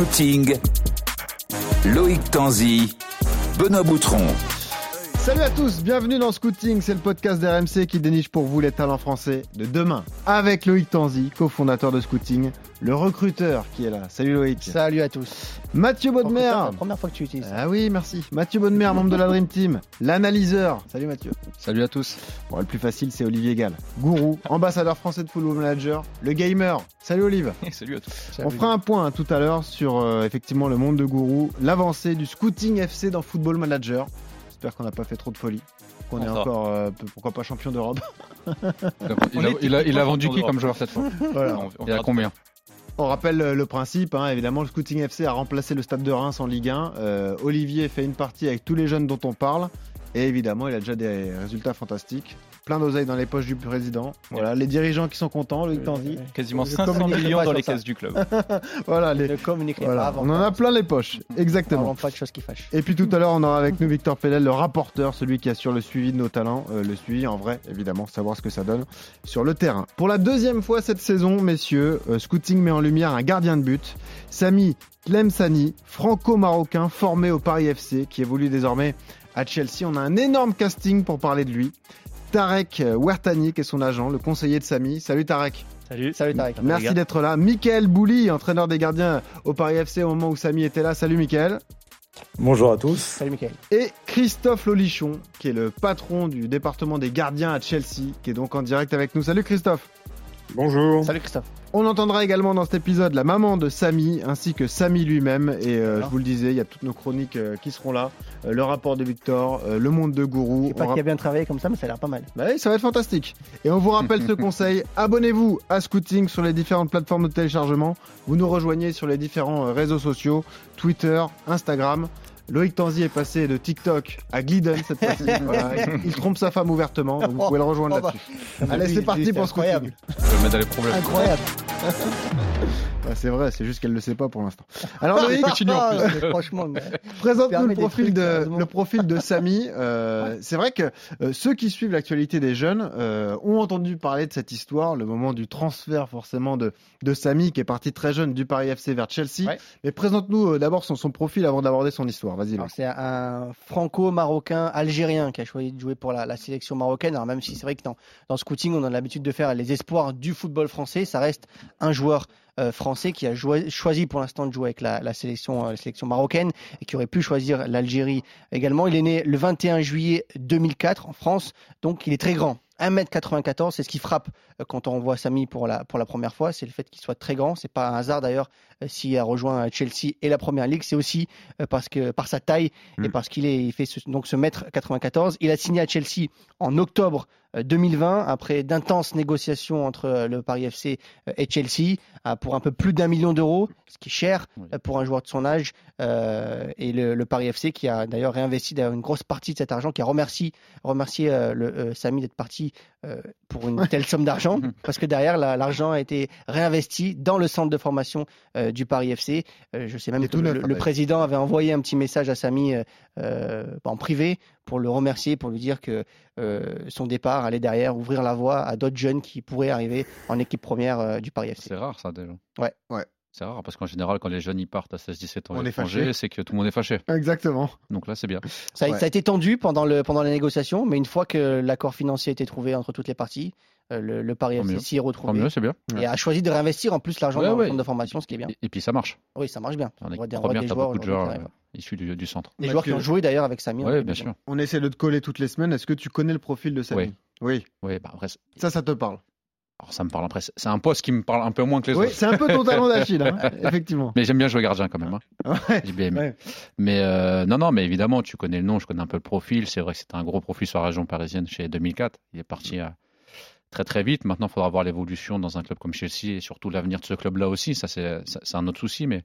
Scouting, Loïc Tanzi, Benoît Boutron. Salut à tous, bienvenue dans Scouting, c'est le podcast d'RMC qui déniche pour vous les talents français de demain. Avec Loïc Tanzi, cofondateur de Scouting, le recruteur qui est là. Salut Loïc. Salut à tous. Mathieu Baudemer. C'est la première fois que tu utilises. ça. Ah oui, merci. Mathieu Baudemer, membre de la Dream Team. L'analyseur. Salut Mathieu. Salut à tous. Bon, le plus facile, c'est Olivier Gall. Gourou, ambassadeur français de Football Manager, le gamer. Salut Olive. Salut à tous. On fera un point hein, tout à l'heure sur euh, effectivement le monde de Gourou, l'avancée du Scouting FC dans Football Manager. J'espère qu'on n'a pas fait trop de folie. Qu'on est On encore, euh, pourquoi pas champion d'Europe. Il a, il a- il a vendu qui comme joueur cette fois? Voilà. Il y a combien? On rappelle le principe, hein, évidemment, le Scouting FC a remplacé le stade de Reims en Ligue 1. Euh, Olivier fait une partie avec tous les jeunes dont on parle. Et évidemment, il a déjà des résultats fantastiques. Plein d'oseilles dans les poches du président. Voilà, les dirigeants qui sont contents, Loïc Tanzi. Quasiment Je 500 communiquerai millions dans les caisses du club. Voilà, les... Ne communiquez voilà. pas avant. on en a plein les poches. Exactement. Avant pas de choses qui fâchent. Et puis tout à l'heure, on aura avec nous Victor Pellel, le rapporteur, celui qui assure le suivi de nos talents. Euh, le suivi en vrai, évidemment, savoir ce que ça donne sur le terrain. Pour la deuxième fois cette saison, messieurs, euh, Scouting met en lumière un gardien de but, Sami Tlemsani, franco-marocain formé au Paris FC, qui évolue désormais à Chelsea. On a un énorme casting pour parler de lui. Tarek Wertani, qui est son agent, le conseiller de Sami. Salut Tarek. Salut. Salut Tarek. Merci d'être là. Michael Bouli, entraîneur des gardiens au Paris FC au moment où Sami était là. Salut Michael. Bonjour à tous. Salut Mickaël. Et Christophe Lolichon, qui est le patron du département des gardiens à Chelsea, qui est donc en direct avec nous. Salut Christophe. Bonjour. Salut Christophe. On entendra également dans cet épisode la maman de Samy, ainsi que Samy lui-même. Et euh, je vous le disais, il y a toutes nos chroniques euh, qui seront là. Euh, le rapport de Victor, euh, le monde de Gourou. Je sais pas qui a bien travaillé comme ça, mais ça a l'air pas mal. Bah oui, ça va être fantastique. Et on vous rappelle ce conseil, abonnez-vous à Scouting sur les différentes plateformes de téléchargement. Vous nous rejoignez sur les différents réseaux sociaux, Twitter, Instagram. Loïc Tanzi est passé de TikTok à Glidden cette fois-ci. Voilà, il, trompe sa femme ouvertement, donc vous pouvez le rejoindre Oh bah. là-dessus. Allez, c'est parti pour Scouting. incroyable. Je vais mettre dans les problèmes. Incroyable. C'est vrai, c'est juste qu'elle le sait pas pour l'instant. Alors Loïc, Franchement, Présente-nous le des profil de le profil de Samy. Euh, C'est vrai que euh, ceux qui suivent l'actualité des jeunes euh, ont entendu parler de cette histoire, le moment du transfert forcément de de Samy qui est parti très jeune du Paris FC vers Chelsea. Ouais. Mais présente-nous euh, d'abord son, son profil avant d'aborder son histoire. Vas-y. C'est un franco-marocain algérien qui a choisi de jouer pour la, la sélection marocaine. Alors même si c'est vrai que dans, dans scouting, on a l'habitude de faire les espoirs du football français, ça reste un joueur euh, français qui a joué- choisi pour l'instant de jouer avec la, la sélection, euh, la sélection marocaine et qui aurait pu choisir l'Algérie également. Il est né le 21 juillet 2004 en France, donc il est très grand. 1m94, c'est ce qui frappe euh, quand on voit Samy pour la, pour la première fois, c'est le fait qu'il soit très grand. C'est pas un hasard d'ailleurs euh, s'il a rejoint Chelsea et la Première Ligue, c'est aussi euh, parce que par sa taille et Mm. parce qu'il est il fait ce, donc ce mètre 94. Il a signé à Chelsea en octobre euh, 2020 après d'intenses négociations entre euh, le Paris FC euh, et Chelsea euh, pour un peu plus d'un million d'euros, ce qui est cher euh, pour un joueur de son âge. euh, et le, le Paris FC qui a d'ailleurs réinvesti une grosse partie de cet argent, qui a remercié, remercié euh, le, euh, Samy d'être parti euh, pour une telle somme d'argent, parce que derrière la- l'argent a été réinvesti dans le centre de formation euh, du Paris FC. Euh, je sais même que le, hein, le d'ailleurs. président avait envoyé un petit message à Samy euh, euh, en privé pour le remercier, pour lui dire que euh, son départ allait derrière ouvrir la voie à d'autres jeunes qui pourraient arriver en équipe première euh, du Paris FC. C'est rare ça déjà. Ouais. Ouais. C'est rare parce qu'en général, quand les jeunes y partent à 16-17 ans On à est l'étranger, fâché. c'est que tout le monde est fâché. Exactement. Donc là, c'est bien. Ça, a- Ouais. ça a été tendu pendant, le, pendant les négociations, mais une fois que l'accord financier a été trouvé entre toutes les parties, le, le Paris FC s'y est retrouvé mieux, c'est bien. et a choisi de réinvestir en plus l'argent Ouais, dans ouais. le centre de formation, ce qui est bien. Et, et puis ça marche. Oui, ça marche bien. En On voit des, on voit première, des joueurs, beaucoup de joueurs euh, issus du, du centre. Des joueurs qui ont joué d'ailleurs avec Samy. Oui, bien sûr. On essaie de te coller toutes les semaines. Est-ce que tu connais le profil de Samy Oui. Oui. Oui, bah après, Ça, ça te parle? alors ça me parle après. C'est un poste qui me parle un peu moins que les Oui, autres. c'est un peu ton talent d'Achille, hein, effectivement. Mais j'aime bien jouer gardien quand même. hein. Ouais. J'ai bien aimé. Ouais. Mais euh, non, non, mais évidemment, tu connais le nom, je connais un peu le profil. C'est vrai que c'était un gros profil sur la région parisienne chez 2004. Il est parti euh, très très vite. Maintenant, il faudra voir l'évolution dans un club comme Chelsea et surtout l'avenir de ce club-là aussi. Ça, c'est un autre souci, mais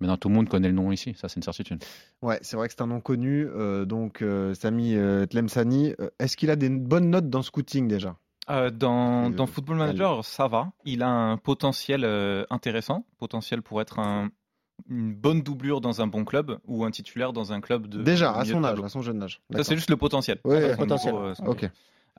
maintenant tout le monde connaît le nom ici. Ça, c'est une certitude. Ouais, c'est vrai que c'est un nom connu. euh, donc, euh, Samy euh, Tlemsani, euh, est-ce qu'il a des bonnes notes dans scouting déjà Euh, dans, Euh, dans Football Manager, ça va. Il a un potentiel euh, intéressant, potentiel pour être un, une bonne doublure dans un bon club ou un titulaire dans un club de. Déjà, à son âge, à son jeune âge. Ça, c'est juste le potentiel. En potentiel. euh, Ok.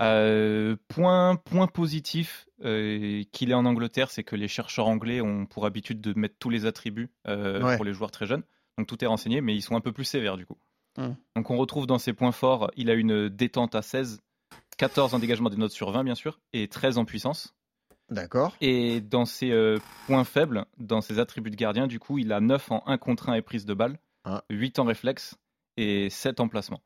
Euh, point, point positif euh, qu'il est en Angleterre, c'est que les chercheurs anglais ont pour habitude de mettre tous les attributs euh, Ouais. pour les joueurs très jeunes. Donc tout est renseigné, mais ils sont un peu plus sévères du coup. Hmm. Donc on retrouve dans ses points forts, il a une détente à 16, 14 en dégagement des notes sur 20 bien sûr, et 13 en puissance. D'accord. Et dans ses points faibles, dans ses attributs de gardien, du coup, il a 9 en 1 contre 1 et prise de balle, Ah. 8 en réflexe et 7 en placement.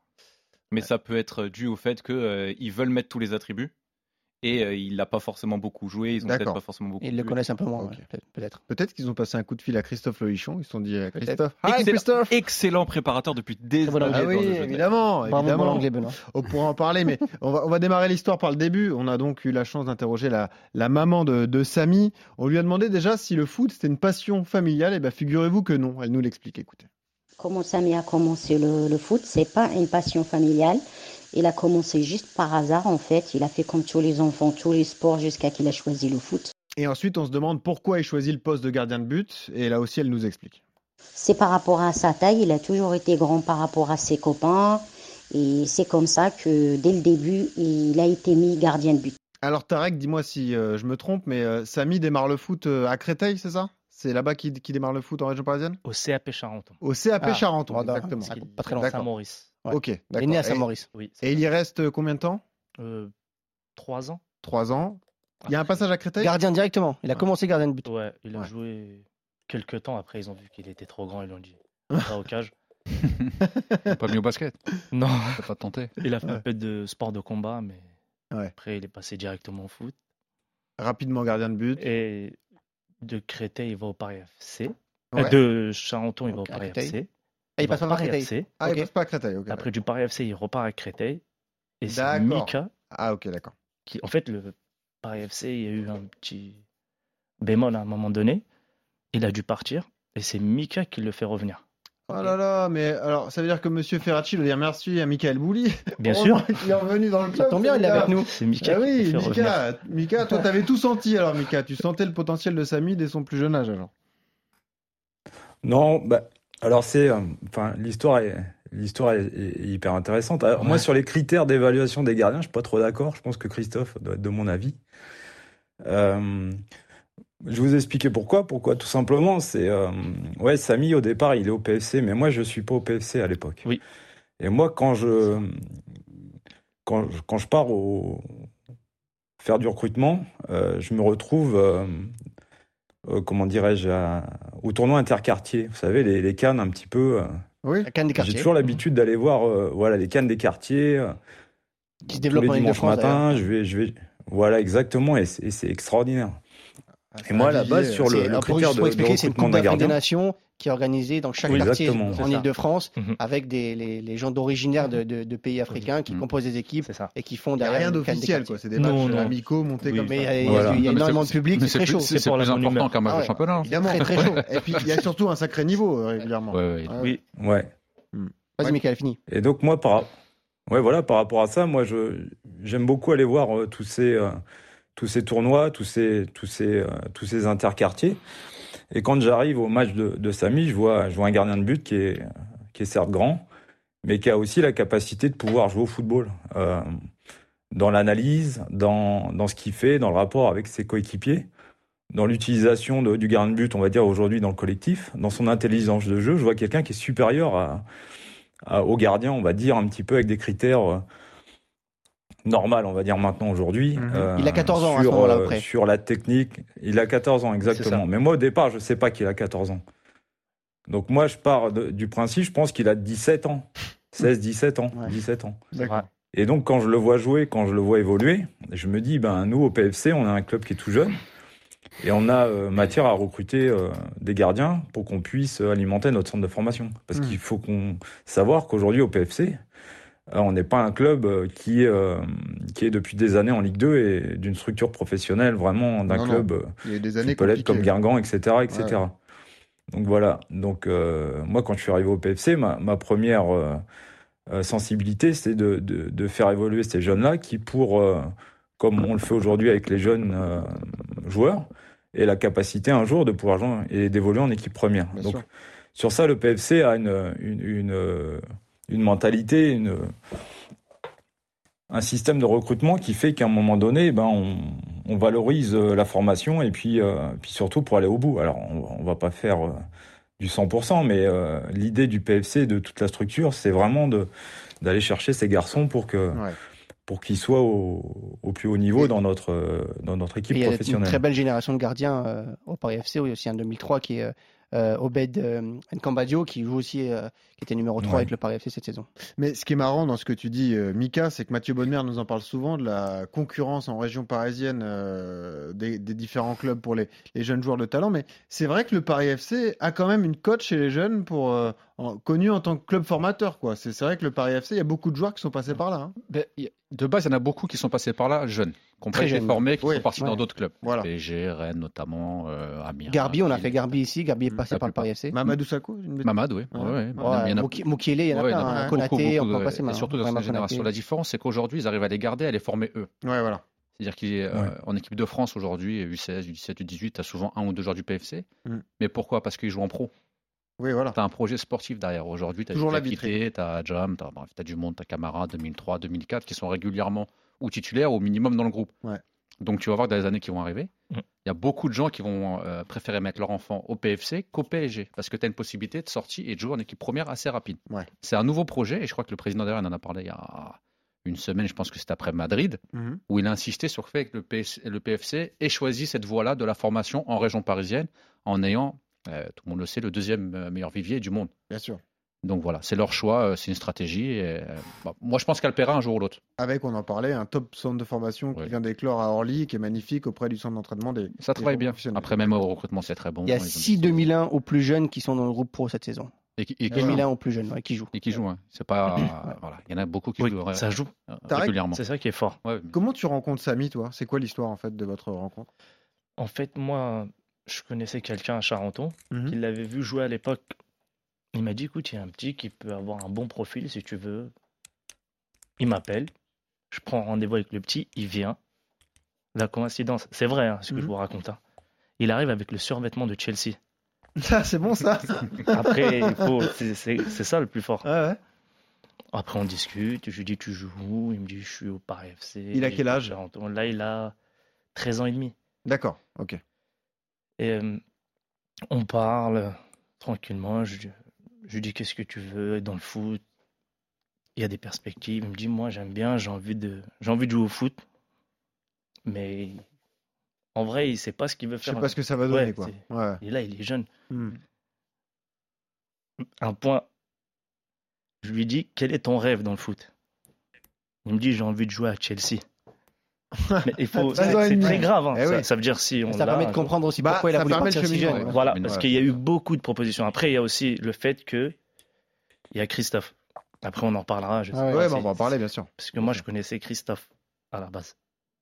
Mais ça peut être dû au fait qu'ils veulent mettre tous les attributs et euh, il n'a pas forcément beaucoup joué, ils ont peut-être pas forcément beaucoup Ils le connaissent un peu moins, ouais, peut-être. Peut-être qu'ils ont passé un coup de fil à Christophe Loichon. Ils se sont dit euh. Christophe. Hi Excellent. Christophe Excellent préparateur depuis des années. Ah oui, évidemment. Évidemment. On pourra en parler, mais on va, on va démarrer l'histoire par le début. On a donc eu la chance d'interroger la, la maman de, de Samy. On lui a demandé déjà si le foot c'était une passion familiale. Et bien, figurez-vous que non. Elle nous l'explique. Écoutez. Comment Samy a commencé le, le foot, c'est pas une passion familiale. Il a commencé juste par hasard en fait. Il a fait comme tous les enfants, tous les sports jusqu'à qu'il a choisi le foot. Et ensuite, on se demande pourquoi il choisit le poste de gardien de but. Et là aussi, elle nous explique. C'est par rapport à sa taille. Il a toujours été grand par rapport à ses copains. Et c'est comme ça que dès le début, il a été mis gardien de but. Alors, Tarek, dis-moi si euh, je me trompe, mais euh, Samy démarre le foot euh, à Créteil, c'est ça? C'est là-bas qu'il qu'il démarre le foot en région parisienne? Au CAP Charenton. Au CAP Ah, Charenton, voilà. exactement. Ah, pas très loin. Saint-Maurice. Ouais. Ok, Il est né à Et- Saint-Maurice. Oui. Et il y reste euh, combien de temps? Euh, Trois ans. Trois ans. Il y a un passage à Créteil? Gardien directement. Il a Ouais. commencé gardien de but. Ouais, il a Ouais. joué quelques temps. Après, ils ont vu qu'il était trop grand. Ils l'ont dit. Pas au cage. Pas mis au basket? Non. T'as pas tenté. Il a fait un peu de sport de combat, mais Ouais. après, il est passé directement au foot. Rapidement gardien de but. Et de Créteil, il va au Paris FC. Ouais. Euh, de Charenton, il va au Paris. FC. Ah, il passe va pas. FC. Ah, il Ok. passe pas à Créteil. Après, du Paris FC, il repart à Créteil. Et c'est. Mika Ah, ok, d'accord. qui, en fait, le Paris FC, il y a eu un petit bémol à un moment donné. Il a dû partir et c'est Mika qui le fait revenir. Oh là là, mais alors ça veut dire que Monsieur Ferracci doit dire merci à Michael Bouli. Bien Pour sûr, qu'il est revenu dans le club. Ça tombe bien, il est avec nous. c'est Mika Ah oui. Mika, Mika, toi t'avais tout senti alors Mika, tu sentais le potentiel de Samy dès son plus jeune âge alors. Non, bah, alors c'est, euh, enfin, l'histoire est, l'histoire est, est hyper intéressante. Alors, Moi, sur les critères d'évaluation des gardiens, je suis pas trop d'accord. Je pense que Christophe doit être de mon avis. Euh, je vais vous expliquer pourquoi. Pourquoi Tout simplement, c'est, euh, ouais, Samy au départ, il est au PFC, mais moi, je suis pas au PFC à l'époque. Oui. Et moi, quand je, quand, je- quand je pars au faire du recrutement, euh, je me retrouve, euh, euh, comment dirais-je, au tournoi interquartier. Vous savez, les, les cannes un petit peu. euh, Oui. La canne des J'ai quartiers. toujours l'habitude d'aller voir, euh, voilà, les cannes des quartiers. euh, Qui se tous développe les en dimanches Ile-de-France. matin, je vais, je vais, voilà, exactement, et c'est et extraordinaire. Et moi, à la base, sur le, le pour critère de, pour de expliquer, c'est une recrutement Coupe d'un des Nations qui est organisée dans chaque Oui, quartier en. Ile-de-France Mhm. avec des, les, les gens d'originaire de, de- de pays africains qui Mhm. composent des équipes et qui font Il n'y a derrière rien d'officiel quoi, c'est des Non, matchs non. amicaux montés Oui. comme Mais y ça. a, il y a Voilà. il y a énormément de public, c'est très chaud. c'est pour plus important qu'un match Ah de ouais. championnat. Évidemment, très très chaud. Et puis il y a surtout un sacré niveau euh, régulièrement. Ah Oui. ouais. Vas-y, Ouais. Michael, fini. Et donc moi, par, ouais, voilà, par rapport à ça, moi, je j'aime beaucoup aller voir euh, tous ces euh, tous ces tournois, tous ces tous ces euh, tous ces interquartiers. Et quand j'arrive au match de, de Samy, je vois je vois un gardien de but qui est qui est certes grand, mais qui a aussi la capacité de pouvoir jouer au football. Euh, dans l'analyse, dans, dans ce qu'il fait, dans le rapport avec ses coéquipiers, dans l'utilisation du gardien de but, on va dire aujourd'hui dans le collectif, dans son intelligence de jeu, je vois quelqu'un qui est supérieur à, au gardien, on va dire un petit peu avec des critères normaux, on va dire maintenant aujourd'hui. Mhm. euh, Il a 14 ans à ce sur, euh, après. Sur la technique, il a 14 ans exactement. Mais moi au départ, je sais pas qu'il a 14 ans. Donc moi je pars de- du principe, je pense qu'il a 17 ans. 16, 17 ans, Ouais. 17 ans. Et donc, quand je le vois jouer, quand je le vois évoluer, je me dis, ben, nous, au PFC, on a un club qui est tout jeune. Et on a euh, matière à recruter euh, des gardiens pour qu'on puisse alimenter notre centre de formation. Parce Mm. qu'il faut qu'on savoir qu'aujourd'hui, au PFC, euh, on n'est pas un club euh, qui, euh, qui est depuis des années en Ligue 2 et d'une structure professionnelle, vraiment d'un Non, non. club euh, Il y a des qui années peut l'être compliquées. comme Guingamp, etc. etc. Ouais. Donc voilà. Donc euh, moi, quand je suis arrivé au PFC, ma, ma première euh, sensibilité, c'est de, de, de faire évoluer ces jeunes-là qui, pour, comme on le fait aujourd'hui avec les jeunes joueurs, aient la capacité un jour de pouvoir jouer et d'évoluer en équipe première. Bien Donc sûr. sur ça, le PFC a une, une, une, une mentalité, une, un système de recrutement qui fait qu'à un moment donné, ben, on, on valorise euh, la formation et puis, euh, puis surtout pour aller au bout. Alors, on, on va pas faire euh, du 100%, mais euh, l'idée du PFC, de toute la structure, c'est vraiment d'aller chercher ces garçons pour que Ouais. pour qu'ils soient au, au plus haut niveau Et- dans notre dans notre équipe Il y a une professionnelle. très belle génération de gardiens au Paris FC. Oui, aussi un 2003 qui est Obed Nkambadio qui joue aussi, qui était numéro 3 Ouais. avec le Paris FC cette saison. Mais ce qui est marrant dans ce que tu dis, euh, Mika, c'est que Mathieu Bonnemer nous en parle souvent de la concurrence en région parisienne euh, des, des différents clubs pour les, les jeunes joueurs de talent. Mais c'est vrai que le Paris FC a quand même une cote chez les jeunes pour euh, en- connu en tant que club formateur. quoi. C'est vrai que le Paris FC, il y a beaucoup de joueurs qui sont passés par là. hein. Ben, de base, il y en a beaucoup qui sont passés par là, jeunes, qui Très été jeunes. formés, qui Oui, sont partis ouais. dans d'autres clubs. Voilà. PSG, Rennes notamment, euh, Amiens. Garbi, on a fait Garbi ici. Garbi est passé par le. Paris FC. Mamadou Sakho une bêtise Mamad, oui. Ouais. Ouais, Il y en a il y en a Ouais, plein. hein. Konaté, on peut passer et surtout dans Vraiment cette génération. Konaté. La différence, c'est qu'aujourd'hui, ils arrivent à les garder, à les former eux. Ouais, voilà. C'est-à-dire qu'en équipe de France aujourd'hui, U16, U17, U18, tu as souvent un ou deux joueurs du PFC. Mm. Mais pourquoi? Parce qu'ils jouent en pro. Oui, voilà. Tu as un projet sportif derrière. Aujourd'hui, tu as Toujours la tu as Jam, tu as, du monde, tu as Camara 2003, 2004 qui sont régulièrement ou titulaires ou au minimum dans le groupe. Ouais. Donc tu vas voir dans les années qui vont arriver, il Mm. y a beaucoup de gens qui vont euh, préférer mettre leur enfant au PFC qu'au PSG parce que tu as une possibilité de sortie et de jouer en équipe première assez rapide. Ouais. C'est un nouveau projet et je crois que le président derrière en a parlé il y a une semaine, je pense que c'était après Madrid, Mhm. où il a insisté sur le fait que le, PS le PFC ait choisi cette voie-là de la formation en région parisienne en ayant, euh, tout le monde le sait, le deuxième euh, meilleur vivier du monde. Bien sûr. Donc voilà, c'est leur choix, euh, c'est une stratégie. et, euh, bah, moi, je pense qu'elle paiera un jour ou l'autre. Avec, on en parlait, un top centre de formation qui vient d'éclore à Orly, qui est magnifique auprès du centre d'entraînement des. Ça des travaille joueurs bien. Après, même au recrutement, c'est très bon. Il y a Ils ont- 6 2001 aux plus jeunes qui sont dans le groupe pro cette saison. Et qui, et qui Ouais. jouent. 2001 aux plus jeunes, ouais, qui jouent. Et qui jouent, hein. C'est pas. voilà. Il y en a beaucoup qui Oui, jouent euh, ça joue. euh, régulièrement. C'est ça qui est fort. Ouais, Comment tu rencontres Samy, toi? C'est quoi l'histoire en fait de votre rencontre? En fait, moi, je connaissais quelqu'un à Charenton Mhm. qui l'avait vu jouer à l'époque. Il m'a dit, écoute, il y a un petit qui peut avoir un bon profil si tu veux. Il m'appelle. Je prends rendez-vous avec le petit. Il vient. La coïncidence, c'est vrai hein, ce que Mhm. je vous raconte. hein. Il arrive avec le survêtement de Chelsea. Ça, c'est bon ça Après, c'est ça le plus fort. Ouais, ouais. Après, on discute. Je lui dis, tu joues où Il me dit, je suis au Paris FC. Il a quel âge? Là, il a 13 ans et demi. D'accord, ok. Et euh, on parle tranquillement. Je, je lui dis qu'est-ce que tu veux dans le foot? Il y a des perspectives. Il me dit moi j'aime bien, j'ai envie de j'ai envie de jouer au foot. Mais en vrai, il sait pas ce qu'il veut Je sais faire. pas ce que ça va donner, Ouais, quoi. Ouais. Et là, il est jeune. Hmm. Un point. Je lui dis quel est ton rêve dans le foot? Il me dit j'ai envie de jouer à Chelsea. Mais il faut, 13 c'est très grave. hein. Eh ça, oui. ça veut dire si on Ça l'a permet de comprendre aussi Bah, pourquoi il a ça voulu partir si jeune. ouais. Voilà, parce qu'il y a eu beaucoup de propositions. Après, il y a aussi le fait que il y a Christophe. Après, on en parlera. Je sais Ah ouais, pas, Ouais, bah, on va en parler, bien sûr. Parce que moi, je connaissais Christophe à la base.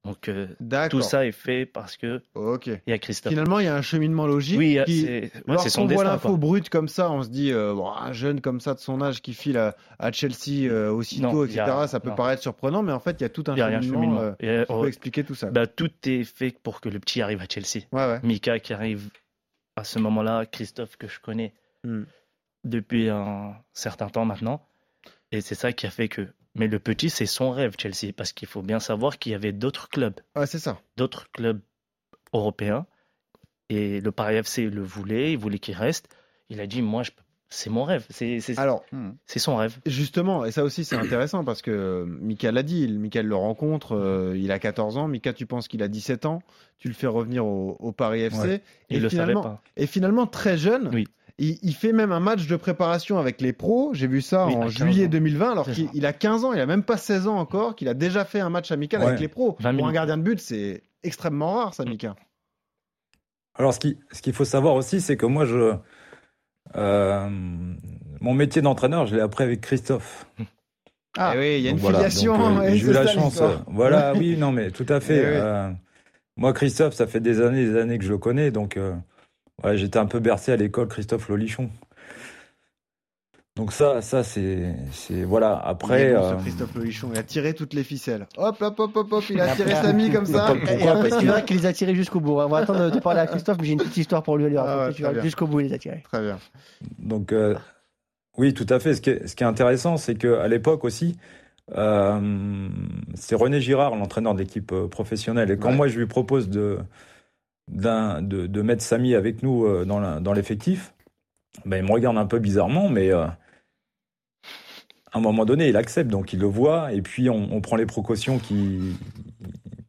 Donc, euh, tout ça est fait parce que Ok. il y a Christophe. Finalement, il y a un cheminement logique. Oui, euh, qui... c'est ouais, son voit l'info brute comme ça, on se dit, euh, bon, un jeune comme ça de son âge qui file à, à Chelsea euh, aussitôt, Non, etc., a- ça peut non. paraître surprenant, mais en fait, il y a tout un y a cheminement. cheminement. euh, qui peut expliquer tout ça. bah, tout est fait pour que le petit arrive à Chelsea. Ouais, ouais. Mika qui arrive à ce moment-là, Christophe que je connais Hmm. depuis un certain temps maintenant. Et c'est ça qui a fait que. Mais le petit, c'est son rêve, Chelsea, parce qu'il faut bien savoir qu'il y avait d'autres clubs, Ouais, c'est ça. d'autres clubs européens. Et le Paris FC le voulait, il voulait qu'il reste. Il a dit, moi, je... c'est mon rêve, c'est c'est- Alors, Hmm. c'est son rêve. Justement, et ça aussi c'est intéressant parce que euh, Mika l'a dit, Mika le rencontre, euh, il a 14 ans, Mika tu penses qu'il a 17 ans, tu le fais revenir au, au Paris FC, Ouais. et, Il le savait finalement, pas. et finalement très jeune, Oui. Il, il fait même un match de préparation avec les pros, j'ai vu ça Oui, en à 15 juillet ans. 2020, alors qu'il a 15 ans, il a même pas 16 ans encore, qu'il a déjà fait un match amical Ouais. avec les pros. 20 Pour un gardien de but, c'est extrêmement rare ça Mika. Alors, ce qui- ce qu'il faut savoir aussi, c'est que moi, je, euh, mon métier d'entraîneur, je l'ai appris avec Christophe. Ah oui, il y a une Donc filiation. euh, et j'ai c'est eu la chance. euh, voilà, oui, non, mais tout à fait. Eh oui. euh, moi, Christophe, ça fait des années, des années que je le connais, donc euh, ouais, j'étais un peu bercé à l'école Christophe Lolichon. Donc ça, ça c'est, c'est voilà. Il Après, bon, euh, Christophe Loichon, il a tiré toutes les ficelles. Hop, hop, hop, hop, hop, il a tiré Samy comme ça. Pourquoi Et après, Parce verras qu'il les a tirés jusqu'au bout. On va attendre de parler à Christophe, mais j'ai une petite histoire pour lui Ah ouais, jusqu'au bout, il les a tirés. Très bien. donc euh, oui, tout à fait. Ce qui est, ce qui est intéressant, c'est que à l'époque aussi, euh, c'est René Girard, l'entraîneur de l'équipe euh, professionnelle. Et quand Ouais. moi je lui propose de, de, de mettre Samy avec nous euh, dans, l'effectif, ben, il me regarde un peu bizarrement, mais euh, à un moment donné, il accepte, donc il le voit, et puis on, on prend les précautions qui,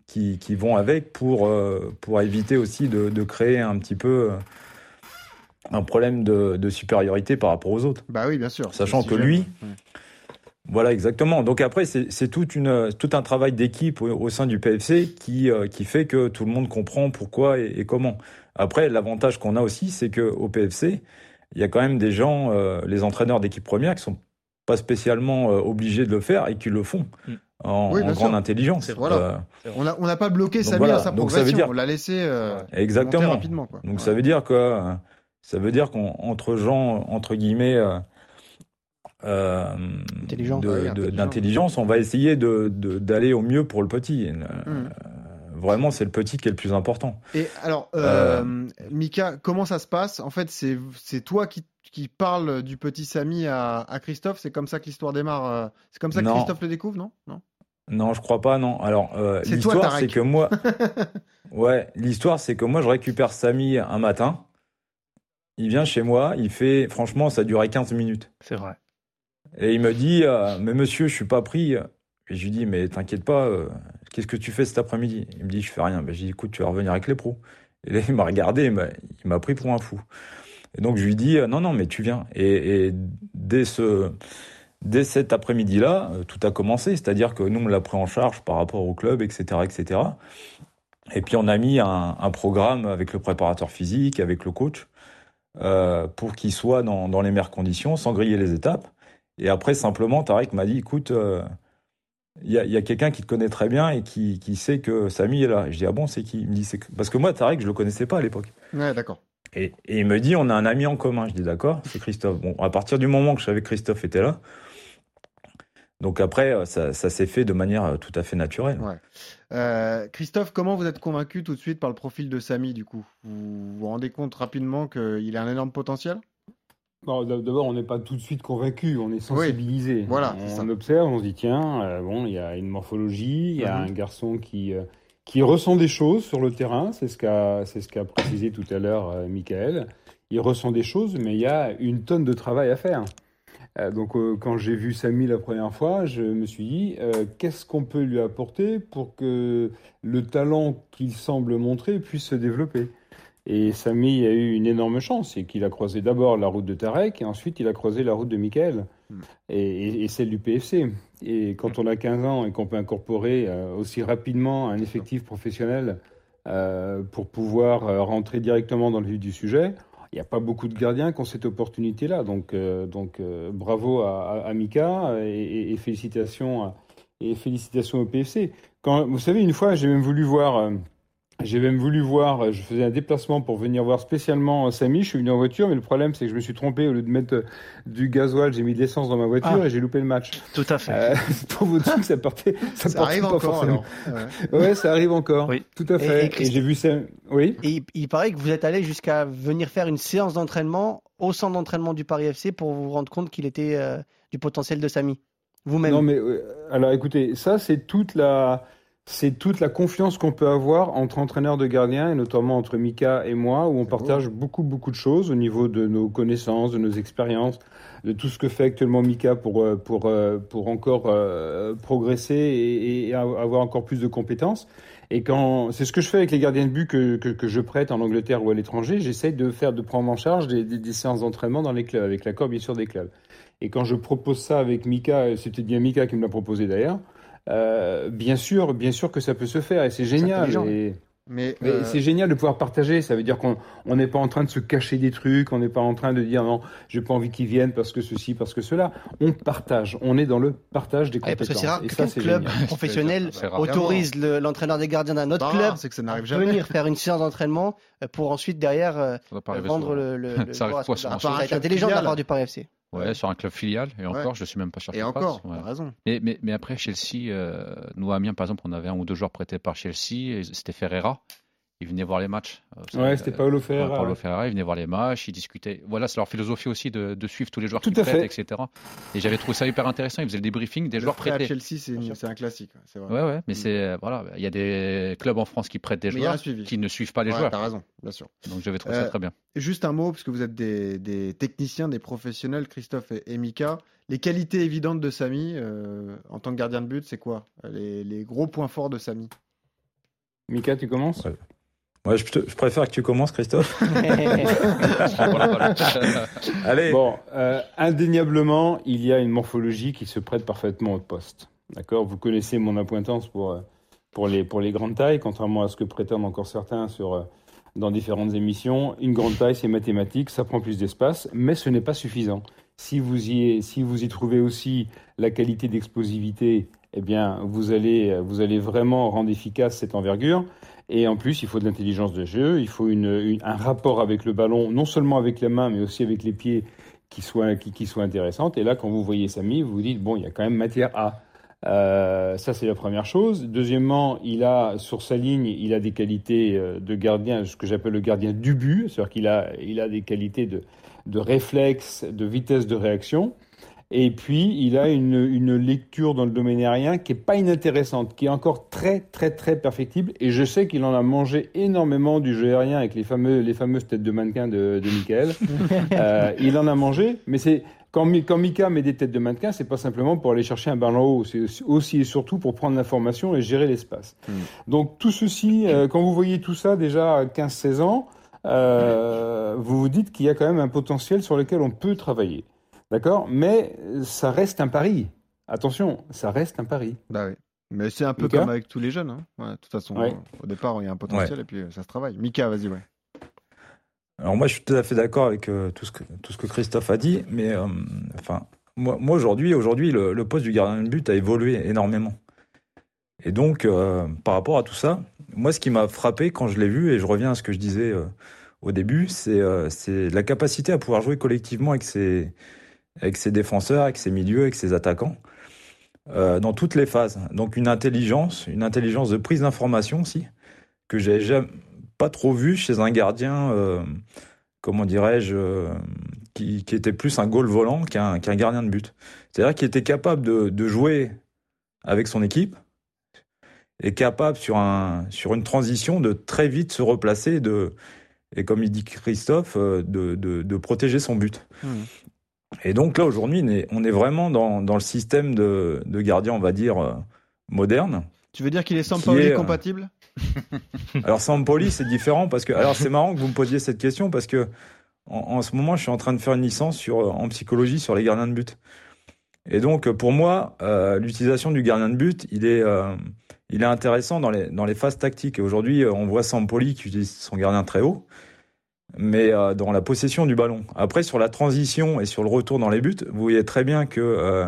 qui, qui vont avec pour, euh, pour éviter aussi de, de créer un petit peu un problème de, de supériorité par rapport aux autres. Bah oui, bien sûr. Sachant que lui, Ouais. Voilà, exactement. Donc après, c'est une, tout un travail d'équipe au, au sein du PFC qui, euh, qui fait que tout le monde comprend pourquoi et, et comment. Après, l'avantage qu'on a aussi, c'est que au PFC, il y a quand même des gens, euh, les entraîneurs d'équipe première, qui sont pas spécialement euh, obligés de le faire et qui le font Mm. en, Oui, en bien grande sûr. intelligence. Vrai. Euh, On n'a on pas bloqué Samy voilà. dans sa Donc ça veut progression. dire- On l'a laissé euh, exactement. rapidement. Quoi. Donc Ouais. ça veut dire que ça veut dire qu'entre gens entre guillemets euh, euh, Ouais, intelligents. d'intelligence, on va essayer de de- d'aller au mieux pour le petit. Euh, Mm. Vraiment, c'est le petit qui est le plus important. Et alors, euh, Mika, comment ça se passe? En fait, c'est c'est toi qui, qui parle du petit Samy à, à Christophe? C'est comme ça que l'histoire démarre. C'est comme ça que Non. Christophe le découvre, non? Non? Non, je crois pas. Non. Alors euh, l'histoire, c'est que moi, ouais, l'histoire, c'est que moi, je récupère Samy un matin. Il vient chez moi. Il fait, franchement, ça durait 15 minutes. C'est vrai. Et il me dit, euh, mais monsieur, je suis pas pris. Et je lui dis, mais t'inquiète pas, euh, qu'est-ce que tu fais cet après-midi? Il me dit, je fais rien. Ben, j'ai dit, écoute, tu vas revenir avec les pros. Et là, il m'a regardé, il m'a- pris pour un fou. Et donc, je lui dis, euh, non, non, mais tu viens. Et, dès ce, dès cet après-midi-là, tout a commencé. C'est-à-dire que nous, on l'a pris en charge par rapport au club, etc., etc. Et puis, on a mis un, programme avec le préparateur physique, avec le coach, pour qu'il soit dans les meilleures conditions, sans griller les étapes. Et après, simplement, Tarek m'a dit, écoute, euh, il y a, quelqu'un qui te connaît très bien et qui, qui sait que Samy est là. Et je dis, ah bon, c'est qui? Il me dit, c'est Parce que moi, Tarek, je le connaissais pas à l'époque. Ouais, d'accord. Et, et il me dit, on a un ami en commun. Je dis, d'accord, c'est Christophe. Bon, à partir du moment que je savais que Christophe était là, donc après, euh, ça, ça s'est fait de manière euh, tout à fait naturelle. Ouais. Euh, Christophe, comment vous êtes convaincu tout de suite par le profil de Samy du coup? Vous vous rendez compte rapidement qu'il a un énorme potentiel? D'abord, on n'est pas tout de suite convaincu, on est sensibilisé. voilà, c'est ça. on observe, on se dit tiens, euh, bon, il y a une morphologie, il y a Mhm. un garçon qui euh, qui ressent des choses sur le terrain. C'est ce qu'a c'est ce qu'a précisé tout à l'heure euh, Michael. Il ressent des choses, mais il y a une tonne de travail à faire. Euh, donc, quand j'ai vu Samy la première fois, je me suis dit qu'est-ce qu'on peut lui apporter pour que le talent qu'il semble montrer puisse se développer? Et Samy a eu une énorme chance, c'est qu'il a croisé d'abord la route de Tarek et ensuite il a croisé la route de Michael Mm. et, et- et celle du PFC. Et quand on a 15 ans et qu'on peut incorporer euh, aussi rapidement un effectif professionnel euh, pour pouvoir euh, rentrer directement dans le vif du sujet, il n'y a pas beaucoup de gardiens qui ont cette opportunité-là. Donc, donc bravo à, à- à Mika et, félicitations et félicitations au PFC. Quand, vous savez, une fois, j'ai même voulu voir. J'ai même voulu voir, euh, je faisais un déplacement pour venir voir spécialement euh, Samy, je suis venu en voiture, mais le problème c'est que je me suis trompé, au lieu de mettre euh, du gasoil, j'ai mis de l'essence dans ma voiture Ah. et j'ai loupé le match. Tout à fait. Euh, pour vous dire que ça partait, ça, Ça partait arrive pas encore forcément. Ouais. Ouais, ça arrive encore. Oui. Tout à Et- fait. et Et, Christ- j'ai vu ça. Oui. Et il, il paraît que vous êtes allé jusqu'à venir faire une séance d'entraînement au centre d'entraînement du Paris FC pour vous rendre compte qu'il était euh, du potentiel de Samy. Vous-même. Non, mais alors écoutez, ça c'est toute la, c'est toute la confiance qu'on peut avoir entre entraîneurs de gardiens et notamment entre Mika et moi, où on partage beaucoup beaucoup de choses au niveau de nos connaissances, de nos expériences, de tout ce que fait actuellement Mika pour euh, pour euh, pour encore euh, progresser et, et avoir encore plus de compétences. Et quand c'est ce que je fais avec les gardiens de but que, que, que je prête en Angleterre ou à l'étranger, j'essaie de faire de prendre en charge des, des, des séances d'entraînement dans les clubs, avec l'accord bien sûr des clubs. Et quand je propose ça avec Mika, c'était bien Mika qui me l'a proposé d'ailleurs, euh, bien sûr, bien sûr que ça peut se faire et c'est génial. Et, Mais, mais euh, c'est génial de pouvoir partager. Ça veut dire qu'on on n'est pas en train de se cacher des trucs, on n'est pas en train de dire non, j'ai pas envie qu'ils viennent parce que ceci, parce que cela. On partage. On est dans le partage des Ouais, compétences. parce que c'est rare c'est club génial. professionnel autorise le- l'entraîneur des gardiens d'un autre Bah, club que ça à jamais. venir faire une séance d'entraînement euh, pour ensuite derrière euh, vendre le, le, le Ça arrive un Ça intelligent de la part du Paris FC. Ouais, sur un club filial. Et Ouais. encore, je suis même pas sûr Et encore. Ouais. raison. Mais, mais, mais après, Chelsea, euh, nous, à Amiens, par exemple, on avait un ou deux joueurs prêtés par Chelsea. et C'était Ferreira. Ils venaient voir les matchs. Euh, Ouais, c'était euh, Paolo Ferreira. Paulo ouais. Ferreira, ils venaient voir les matchs, ils discutaient. Voilà, c'est leur philosophie aussi de, de suivre tous les joueurs Tout qui à prêtent, fait. etc. Et j'avais trouvé ça hyper intéressant. Ils faisaient le débriefing des Le joueurs prêt à prêtés. Chelsea, c'est une- c'est un classique. ouais, C'est vrai. Ouais, ouais, mais c'est euh, voilà, il y a des clubs en France qui prêtent des Mais joueurs suivi. qui ne suivent pas les Ouais, joueurs. T'as raison, bien sûr. Donc j'avais trouvé Euh, ça très bien. Juste un mot, parce que vous êtes des, des techniciens, des professionnels, Christophe et, et Mika. Les qualités évidentes de Samy euh, en tant que gardien de but, c'est quoi? Les, les gros points forts de Samy? Mika, tu commences? Ouais. Ouais, je, préfère que tu commences, Christophe. Allez. Bon, euh, indéniablement, il y a une morphologie qui se prête parfaitement au poste. D'accord? Vous connaissez mon appointance pour, euh, pour, les, pour les grandes tailles, contrairement à ce que prétendent encore certains sur, euh, dans différentes émissions. Une grande taille, c'est mathématique, ça prend plus d'espace, mais ce n'est pas suffisant. Si vous y, si vous y trouvez aussi la qualité d'explosivité, eh bien, vous allez, vous allez vraiment rendre efficace cette envergure. Et en plus, il faut de l'intelligence de jeu, il faut un rapport avec le ballon, non seulement avec les mains, mais aussi avec les pieds, qui soit, qui soit intéressante. Et là, quand vous voyez Samy, vous vous dites, bon, il y a quand même matière à. Euh, ça, c'est la première chose. Deuxièmement, il a, sur sa ligne, il a des qualités euh, de gardien, ce que j'appelle le gardien du but, c'est-à-dire qu'il a, il a des qualités de, de réflexe, de vitesse de réaction. Et puis, il a une, une lecture dans le domaine aérien qui est pas inintéressante, qui est encore très, très, très perfectible. Et je sais qu'il en a mangé énormément du jeu aérien avec les, fameux, les fameuses têtes de mannequin de, de Michael. Euh, il en a mangé, mais c'est quand, quand Mika met des têtes de mannequin, c'est pas simplement pour aller chercher un ballon haut, c'est aussi- et surtout pour prendre l'information et gérer l'espace. Donc tout ceci, euh, quand vous voyez tout ça déjà à 15-16 ans, euh, vous vous dites qu'il y a quand même un potentiel sur lequel on peut travailler. D'accord? Mais ça reste un pari. Attention, ça reste un pari. Bah oui. Mais c'est un peu Mika? comme avec tous les jeunes. hein. Ouais, de toute façon, Ouais. au départ, il y a un potentiel et puis ça se travaille. Mika, vas-y, ouais. Alors moi, je suis tout à fait d'accord avec euh, tout, ce que, tout ce que Christophe a dit, mais euh, enfin, moi, moi aujourd'hui, aujourd'hui, le, le poste du gardien de but a évolué énormément. Et donc, euh, par rapport à tout ça, moi, ce qui m'a frappé quand je l'ai vu, et je reviens à ce que je disais euh, au début, c'est euh, c'est la capacité à pouvoir jouer collectivement avec ses, avec ses défenseurs, avec ses milieux, avec ses attaquants, euh, dans toutes les phases. Donc une intelligence, une intelligence de prise d'information aussi, que j'ai jamais pas trop vu chez un gardien, euh, comment dirais-je, euh, qui, était plus un goal volant qu'un gardien de but. C'est-à-dire qu'il était capable de, jouer avec son équipe et capable sur, un, sur une transition de très vite se replacer et, comme il dit Christophe, de, protéger son but. Mhm. Et donc là, aujourd'hui, on est, vraiment dans, dans le système de, de gardien, on va dire, euh, moderne. Tu veux dire qu'il est Sampaoli est, euh, compatible? Alors Sampoli, c'est différent parce que alors c'est marrant que vous me posiez cette question parce que en, en ce moment, je suis en train de faire une licence sur en psychologie sur les gardiens de but. Et donc pour moi, euh, l'utilisation du gardien de but, il est euh, il est intéressant dans les dans les phases tactiques. Et aujourd'hui, euh, on voit Sampoli qui utilise son gardien très haut, mais euh, dans la possession du ballon. Après, sur la transition et sur le retour dans les buts, vous voyez très bien que euh,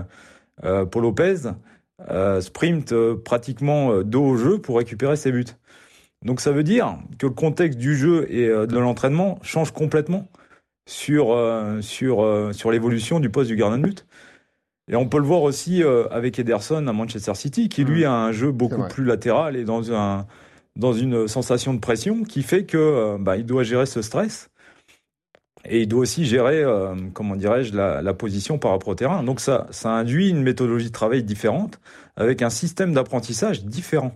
euh, Paul Lopez sprint pratiquement dos au jeu pour récupérer ses buts. Donc ça veut dire que le contexte du jeu et de l'entraînement change complètement sur, sur, sur l'évolution du poste du gardien de but. Et on peut le voir aussi avec Ederson à Manchester City, qui lui a un jeu beaucoup plus latéral et dans, un, dans une sensation de pression qui fait que euh, bah, il doit gérer ce stress. Et il doit aussi gérer, euh, comment dirais-je, la, position par rapport au terrain. Donc ça, ça induit une méthodologie de travail différente, avec un système d'apprentissage différent.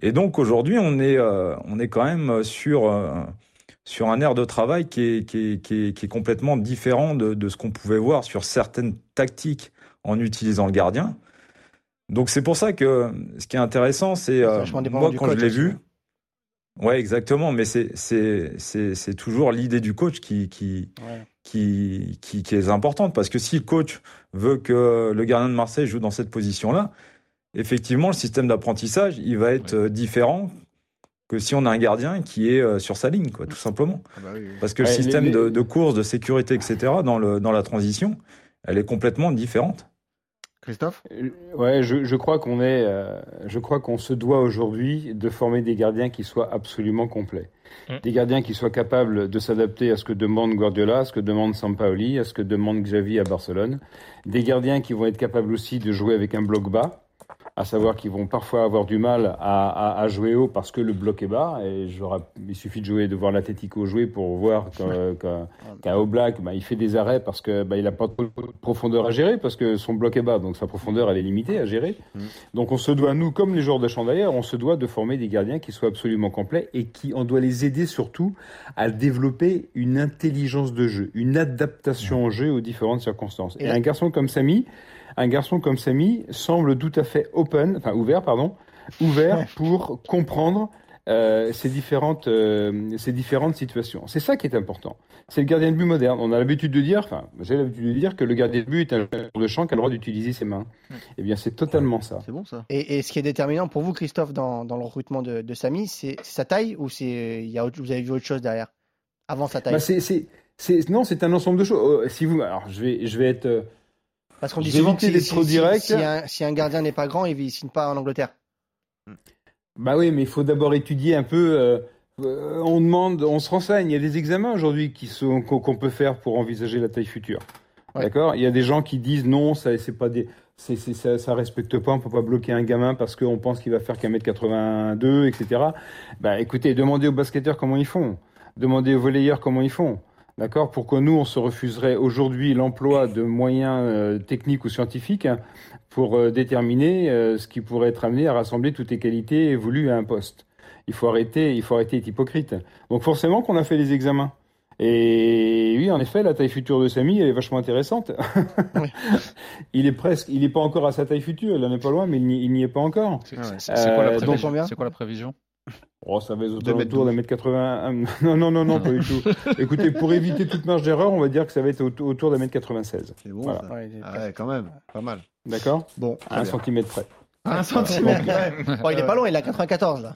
Et donc aujourd'hui, on est, euh, on est quand même sur, sur un air de travail qui est, qui est, qui est, qui est complètement différent de, de ce qu'on pouvait voir sur certaines tactiques en utilisant le gardien. Donc c'est pour ça que ce qui est intéressant, c'est euh, moi quand je coach l'ai vu. ouais. Ouais, exactement. Mais c'est c'est c'est c'est toujours l'idée du coach qui qui Ouais. qui qui qui est importante parce que si le coach veut que le gardien de Marseille joue dans cette position-là, effectivement, le système d'apprentissage, il va être euh, différent que si on a un gardien qui est euh, sur sa ligne, quoi, tout simplement. Ah bah oui, oui. Parce que le système les- de, de course, de sécurité, etc., dans, le, dans la transition, elle est complètement différente. Christophe? Euh, Ouais, je, je crois qu'on est, euh, je crois qu'on se doit aujourd'hui de former des gardiens qui soient absolument complets. Mm. Des gardiens qui soient capables de s'adapter à ce que demande Guardiola, à ce que demande Sampaoli, à ce que demande Xavi à Barcelone. Des gardiens qui vont être capables aussi de jouer avec un bloc bas. À savoir qu'ils vont parfois avoir du mal à, à, à, jouer haut parce que le bloc est bas. Et il suffit de jouer, de voir l'Atletico jouer pour voir qu'à qu Oblak, bah, il fait des arrêts parce que bah, il n'a pas de profondeur à gérer parce que son bloc est bas, donc sa profondeur elle est limitée à gérer. Mm. Donc on se doit, nous, comme les joueurs de champ d'ailleurs, on se doit de former des gardiens qui soient absolument complets et qui on doit les aider surtout à développer une intelligence de jeu, une adaptation au jeu aux différentes circonstances. Et, et un garçon comme Samy, un garçon comme Samy semble tout à fait open, enfin ouvert, pardon, ouvert pour comprendre euh, ces différentes euh, ces différentes situations. C'est ça qui est important. C'est le gardien de but moderne. On a l'habitude de dire, enfin, j'ai l'habitude de dire que le gardien de but est un joueur de champ qui a le droit d'utiliser ses mains. Eh bien, c'est totalement ça. C'est bon ça. Et, et, ce qui est déterminant pour vous, Christophe, dans, dans le recrutement de, de Samy, c'est sa taille ou c'est il y a vous avez vu autre chose derrière avant sa taille? bah c'est, non, c'est un ensemble de choses. Euh, si vous, alors je vais je vais être parce qu'on dit souvent que si, trop direct. Si, un, si, un, gardien n'est pas grand, il ne signe pas en Angleterre. Bah oui, mais il faut d'abord étudier un peu. Euh, euh, on demande, on se renseigne. Il y a des examens aujourd'hui qui sont qu'on peut faire pour envisager la taille future. Ouais. D'accord? Il y a des gens qui disent non, ça c'est pas des, c'est, ça, ça respecte pas. On peut pas bloquer un gamin parce qu'on pense qu'il va faire qu'un mètre 82, etc. Bah écoutez, demandez aux basketteurs comment ils font. Demandez aux volleyeurs comment ils font. D'accord Pourquoi nous, on se refuserait aujourd'hui l'emploi de moyens euh, techniques ou scientifiques hein, pour euh, déterminer euh, ce qui pourrait être amené à rassembler toutes les qualités voulues à un poste? Il faut arrêter, il faut arrêter d'être hypocrite. Donc forcément qu'on a fait les examens. Et oui, en effet, la taille future de Samy, elle est vachement intéressante. Oui. il est presque, il n'est pas encore à sa taille future, il en est pas loin, mais il n'y est pas encore. C'est quoi, la prévision? Quoi la prévision? Oh, ça va être autour d'un mètre 80. Non, non, non, non, pas du tout. Écoutez, pour éviter toute marge d'erreur, on va dire que ça va être autour d'un mètre 96. C'est bon, voilà. ça. Ah ouais, quand même, pas mal. D'accord? Bon. À un centimètre près. Un centimètre près. Bon, il est pas loin, il a 94 là.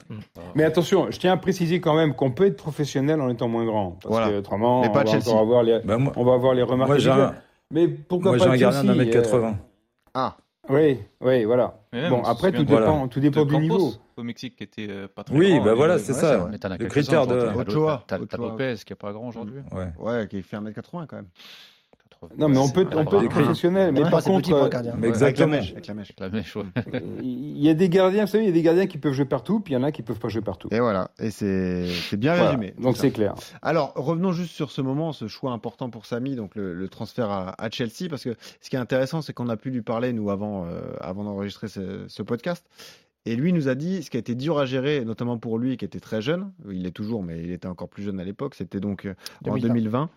Mais attention, je tiens à préciser quand même qu'on peut être professionnel en étant moins grand. Parce voilà. que autrement, Mais on pas va, encore avoir les, Bah, moi- on va avoir les remarques. Moi, j'ai un, Mais pourquoi moi, pas j'ai un gardien d'un mètre euh, 80. Ah, Oui, oui, voilà. Bon, après, tout dépend, tout dépend de du niveau. Au Mexique, qui était euh, pas très Oui, grand, bah et- voilà, c'est ouais, ça. Le critère de-. T'as. Lopez qui est pas grand aujourd'hui. Ouais. ouais, qui fait 1m80 quand même. Non, mais on peut, C'est on peut être professionnel. Mais Ouais, par contre, euh, exactement. mèche. Avec la mèche. Ouais. il y a des gardiens, vous savez, il y a des gardiens qui peuvent jouer partout, puis il y en a qui peuvent pas jouer partout. Et voilà, et c'est c'est bien Voilà. résumé. Donc c'est clair. Alors, revenons juste sur ce moment, ce choix important pour Samy, donc le, le transfert à, à Chelsea, parce que ce qui est intéressant, c'est qu'on a pu lui parler, nous, avant, euh, avant d'enregistrer ce, ce podcast. Et lui nous a dit, ce qui a été dur à gérer, notamment pour lui, qui était très jeune, il est toujours, mais il était encore plus jeune à l'époque, c'était donc euh, en 2020. 2020,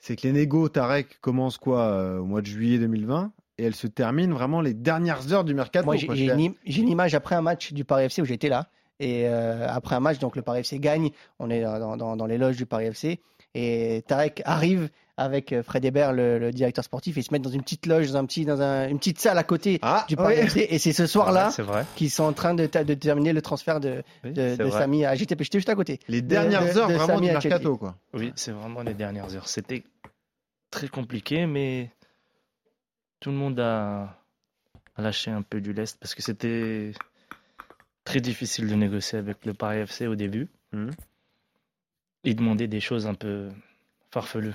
c'est que les négos Tarek commencent quoi euh, au mois de juillet 2020 et elles se terminent vraiment les dernières heures du mercato. Moi, j'ai une, im- j'ai une image après un match du Paris FC où j'étais là. Et euh, après un match, donc le Paris FC gagne. On est dans, dans, dans les loges du Paris FC. Et Tarek arrive avec euh, Fred Hébert, le, le directeur sportif, et ils se mettent dans une petite loge, dans, un petit, dans un- une petite salle à côté Ah, du Paris oui. FC. Et c'est ce soir-là C'est vrai. qu'ils sont en train de, terminer le transfert de, Oui, de, de. Samy à JTP. J'étais juste à côté. Les De- dernières de- heures de vraiment Samy du mercato, quoi. Oui, c'est vraiment les dernières heures. C'était très compliqué, mais tout le monde a, a lâché un peu du lest parce que c'était très difficile de négocier avec le Paris FC au début. Mhm. Ils demandaient des choses un peu farfelues.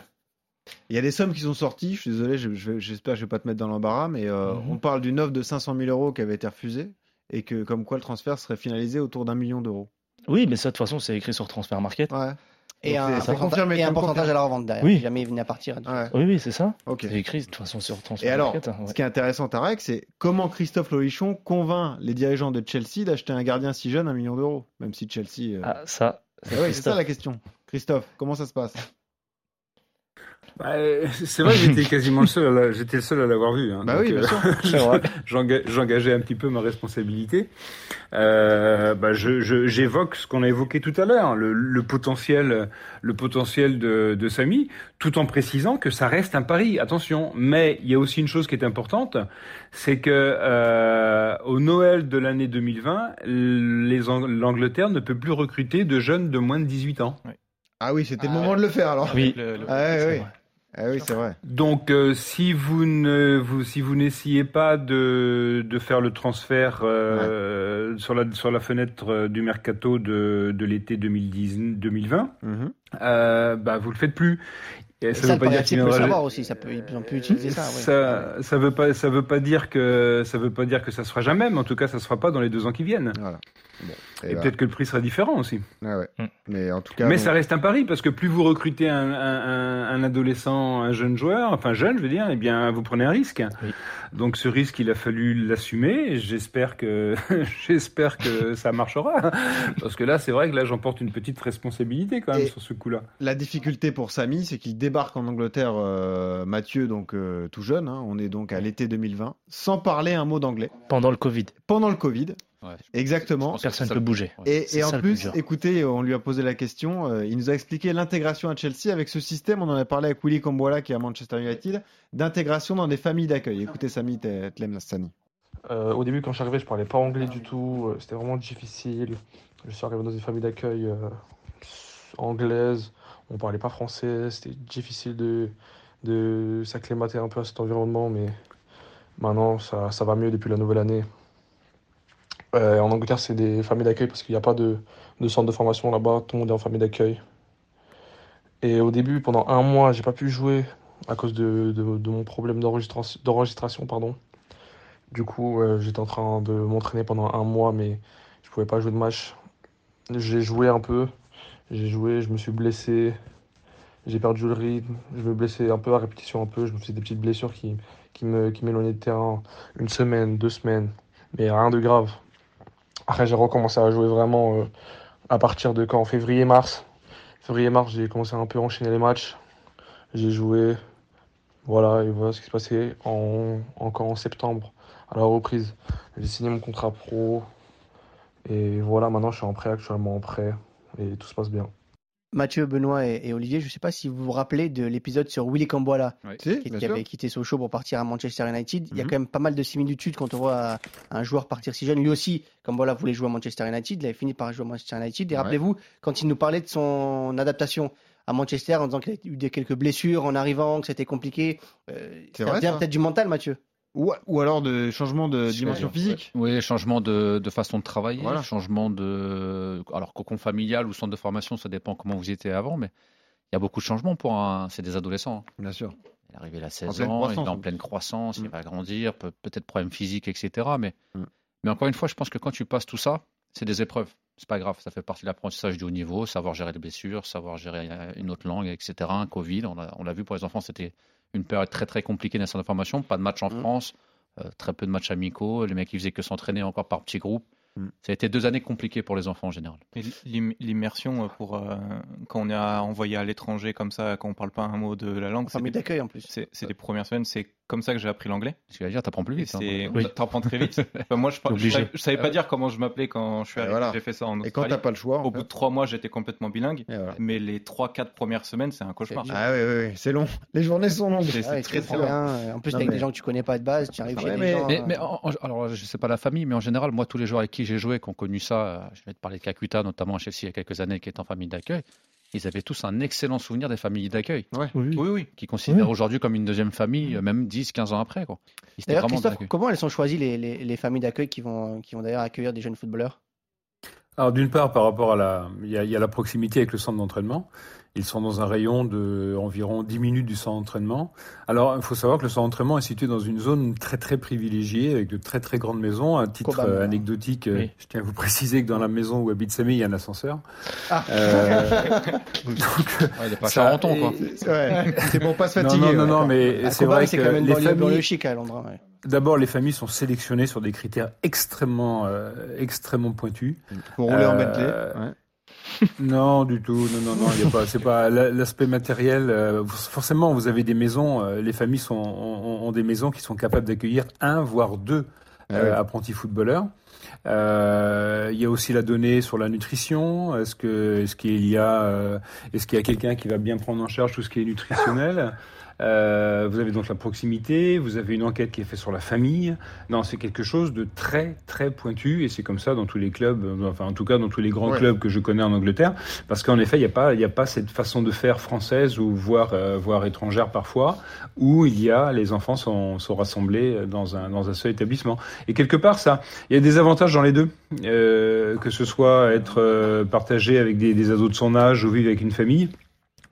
Il y a des sommes qui sont sorties, je suis désolé, je- je- j'espère que je vais pas te mettre dans l'embarras, mais euh, Mhm. on parle d'une offre de 500 000 euros qui avait été refusée et que comme quoi le transfert serait finalisé autour d'un million d'euros. Oui, mais ça, de toute façon, c'est écrit sur Transfer Market. Ouais. Et un, confirmé, et un pourcentage à la revente derrière. Oui. Jamais il venait à partir. Ouais. Oui, oui, c'est ça. Ok. C'est écrit de toute façon sur Transfer Et alors, Market. hein, ouais. ce qui est intéressant, Tarek, c'est comment Christophe Lolichon convainc les dirigeants de Chelsea d'acheter un gardien si jeune un million d'euros, même si Chelsea. euh, Ah, ça. ah ouais, c'est ça la question. Christophe, comment ça se passe? Bah, euh, c'est vrai, j'étais quasiment le seul, la- j'étais le seul à l'avoir vu. hein. Bah Donc, oui, bien euh, J'engageais un petit peu ma responsabilité. Euh, bah, je- je- J'évoque ce qu'on a évoqué tout à l'heure, le, le potentiel, le potentiel de, de Samy, tout en précisant que ça reste un pari. Attention, mais il y a aussi une chose qui est importante, c'est que euh, au Noël de l'année 2020, les Ang- l'Angleterre ne peut plus recruter de jeunes de moins de 18 ans. Ah oui, c'était le Ah moment de le faire alors. Oui. Le- le- Ah ouais, C'est oui. Ah oui, c'est vrai. Donc, euh, si vous ne vous si vous n'essayez pas de de faire le transfert euh, sur la sur la fenêtre euh, du mercato de de l'été 2010 2020, Mhm. euh, bah vous le faites plus. Et ça ça, veut pas dire qu'il peut viendra. savoir aussi. Ça peut, ils ont pu utiliser ça. ouais. Ça, ça veut pas, ça veut pas dire que ça veut pas dire que ça se fera jamais, mais en tout cas, ça se fera pas dans les deux ans qui viennent. Voilà. Bon. Et, Et, bah, peut-être que le prix sera différent aussi. ah ouais. Mm. Mais en tout cas, Mais ça reste un pari parce que plus vous recrutez un, un- un- un adolescent, un jeune joueur, enfin jeune, je veux dire, eh bien vous prenez un risque. Oui. Donc ce risque, il a fallu l'assumer. J'espère que j'espère que ça marchera parce que là, c'est vrai que là, j'emporte une petite responsabilité quand même Et- sur ce coup-là. la difficulté pour Samy, c'est qu'il débarque en Angleterre, euh, Mathieu, donc euh, tout jeune. hein, on est donc à l'été 2020, sans parler un mot d'anglais Pendant le Covid, pendant le Covid. Ouais. Exactement. Personne ne peut bouger. Et, en plus écoutez, on lui a posé la question. euh, il nous a expliqué l'intégration à Chelsea avec ce système. On en a parlé avec Willy Cambola qui est à Manchester United, d'intégration dans des familles d'accueil. Écoutez, Samy Tlem Lassani. Euh, au début, quand je suis arrivé, je parlais pas anglais du tout. euh, C'était vraiment difficile. Je suis arrivé dans une famille d'accueil euh, anglaise. On parlait pas français. C'était difficile de, de s'acclimater un peu à cet environnement. Mais maintenant, ça, ça va mieux depuis la nouvelle année. Euh, en Angleterre, c'est des familles d'accueil parce qu'il n'y a pas de, centre de formation là-bas. Tout le monde est en famille d'accueil. Et au début, pendant un mois, j'ai pas pu jouer à cause de, mon problème d'enregistration. Du coup, euh, j'étais en train de m'entraîner pendant un mois, mais je pouvais pas jouer de match. J'ai joué un peu, j'ai joué, je me suis blessé, j'ai perdu le rythme, je me blessais un peu à répétition, un peu, je me faisais des petites blessures qui m'éloignaient de terrain une semaine, deux semaines, mais rien de grave. Après, j'ai recommencé à jouer vraiment euh, à partir de quand? Février-mars. Février-mars, j'ai commencé à un peu enchaîner les matchs. J'ai joué, voilà, et voilà ce qui s'est passé en, encore en septembre à la reprise. J'ai signé mon contrat pro. Et voilà, maintenant je suis en prêt, actuellement en prêt. Et tout se passe bien. Mathieu, Benoît et, et Olivier, je ne sais pas si vous vous rappelez de l'épisode sur Willy Cambola, Si, qui, avait quitté Sochaux pour partir à Manchester United. Il y a Mhm. quand même pas mal de similitudes quand on voit un joueur partir si jeune. Lui aussi, Cambola voulait jouer à Manchester United. Il avait fini par jouer à Manchester United. Et Ouais. rappelez-vous, quand il nous parlait de son adaptation à Manchester, en disant qu'il a eu des, quelques blessures en arrivant, que c'était compliqué. Euh, C'est peut-être du mental, Mathieu. Ou, ou alors de changement de dimension physique. Oui, changement de, de façon de travailler, Voilà. changement de. Alors, cocon familial ou centre de formation, ça dépend comment vous étiez avant, mais il y a beaucoup de changements pour un. C'est des adolescents. hein. Bien sûr. Il est arrivé à 16 pleine ans, il est en pleine croissance, Mm. il va grandir, peut- peut-être problème physique, etc. Mais, Mm. mais encore une fois, je pense que quand tu passes tout ça, c'est des épreuves. C'est pas grave, ça fait partie de l'apprentissage du haut niveau, savoir gérer les blessures, savoir gérer euh, une autre langue, etc. Un Covid, on l'a vu pour les enfants, c'était une période très très compliquée dans de formation, pas de match en Mm. France, euh, très peu de matchs amicaux, les mecs ils faisaient que s'entraîner encore par petits groupes. Mm. Ça a été deux années compliquées pour les enfants en général. L'immersion euh, pour euh, quand on est à- envoyé à l'étranger comme ça, quand on parle pas un mot de la langue, c'est d'accueil en plus. c'est- c'est des premières semaines. C'est comme ça que j'ai appris l'anglais. Ce qui veut dire, t'apprends plus vite. hein. c'est Oui. t'apprends très vite. Enfin, moi, je, je, savais, je savais pas dire comment je m'appelais quand je suis arrivé. voilà. J'ai fait ça en Et quand Australie. t'as pas le choix. Au fait. bout de trois mois, j'étais complètement bilingue. Voilà. Mais les trois, quatre premières semaines, c'est un cauchemar. Ah oui, oui, oui, c'est long. Les journées sont longues. C'est- Ah très très rien. En plus, Non, avec mais- des gens que tu connais pas de base, tu arrives chez des mais- gens. Mais, euh, alors, je sais pas la famille, mais en général, moi, tous les joueurs avec qui j'ai joué, qui ont connu ça, euh, je vais te parler de Kakuta, notamment à Chelsea il y a quelques années, qui est en famille d'accueil, ils avaient tous un excellent souvenir des familles d'accueil, Oui. Oui, oui. qu'ils considèrent aujourd'hui comme une deuxième famille, euh, même 10, 15 ans après. Quoi. D'ailleurs, Christophe, comment elles sont choisies les, les, les familles d'accueil qui vont, qui vont d'ailleurs accueillir des jeunes footballeurs? Alors d'une part, par rapport à la, il y a, il y a la proximité avec le centre d'entraînement. Ils sont dans un rayon de environ 10 minutes du centre d'entraînement. Alors, il faut savoir que le centre d'entraînement est situé dans une zone très très privilégiée avec de très très grandes maisons. Un titre euh, anecdotique, euh, Oui. je tiens à vous préciser que dans la maison où habite Samy, il y a un ascenseur. Ah. Euh, Ouais, il est pas ça- charenton, quoi. et- Ouais, c'est pour pas se fatiguer. non, non, ouais. non, mais c'est vrai c'est que quand même les familles, chic à Londres. ouais. d'abord, les familles sont sélectionnées sur des critères extrêmement, euh, extrêmement pointus. Pour rouler en Euh, Bentley. Non, du tout. Non, non, non. Il y a pas. C'est pas la- l'aspect matériel. euh, forcément, vous avez des maisons. euh, les familles sont, ont, ont des maisons qui sont capables d'accueillir un voire deux Ah euh, oui. apprentis footballeurs. Euh, il y a aussi la donnée sur la nutrition. Est-ce que est-ce qu'il y a euh, est-ce qu'il y a quelqu'un qui va bien prendre en charge tout ce qui est nutritionnel? Euh, vous avez donc la proximité, vous avez une enquête qui est faite sur la famille. Non, c'est quelque chose de très très pointu et c'est comme ça dans tous les clubs, euh, enfin en tout cas dans tous les grands Ouais. clubs que je connais en Angleterre, parce qu'en effet il n'y a pas il a pas cette façon de faire française ou voire euh, voire étrangère parfois où il y a les enfants sont, sont rassemblés dans un dans un seul établissement. Et quelque part ça, il y a des avantages dans les deux, euh, que ce soit être euh, partagé avec des, des ados de son âge ou vivre avec une famille.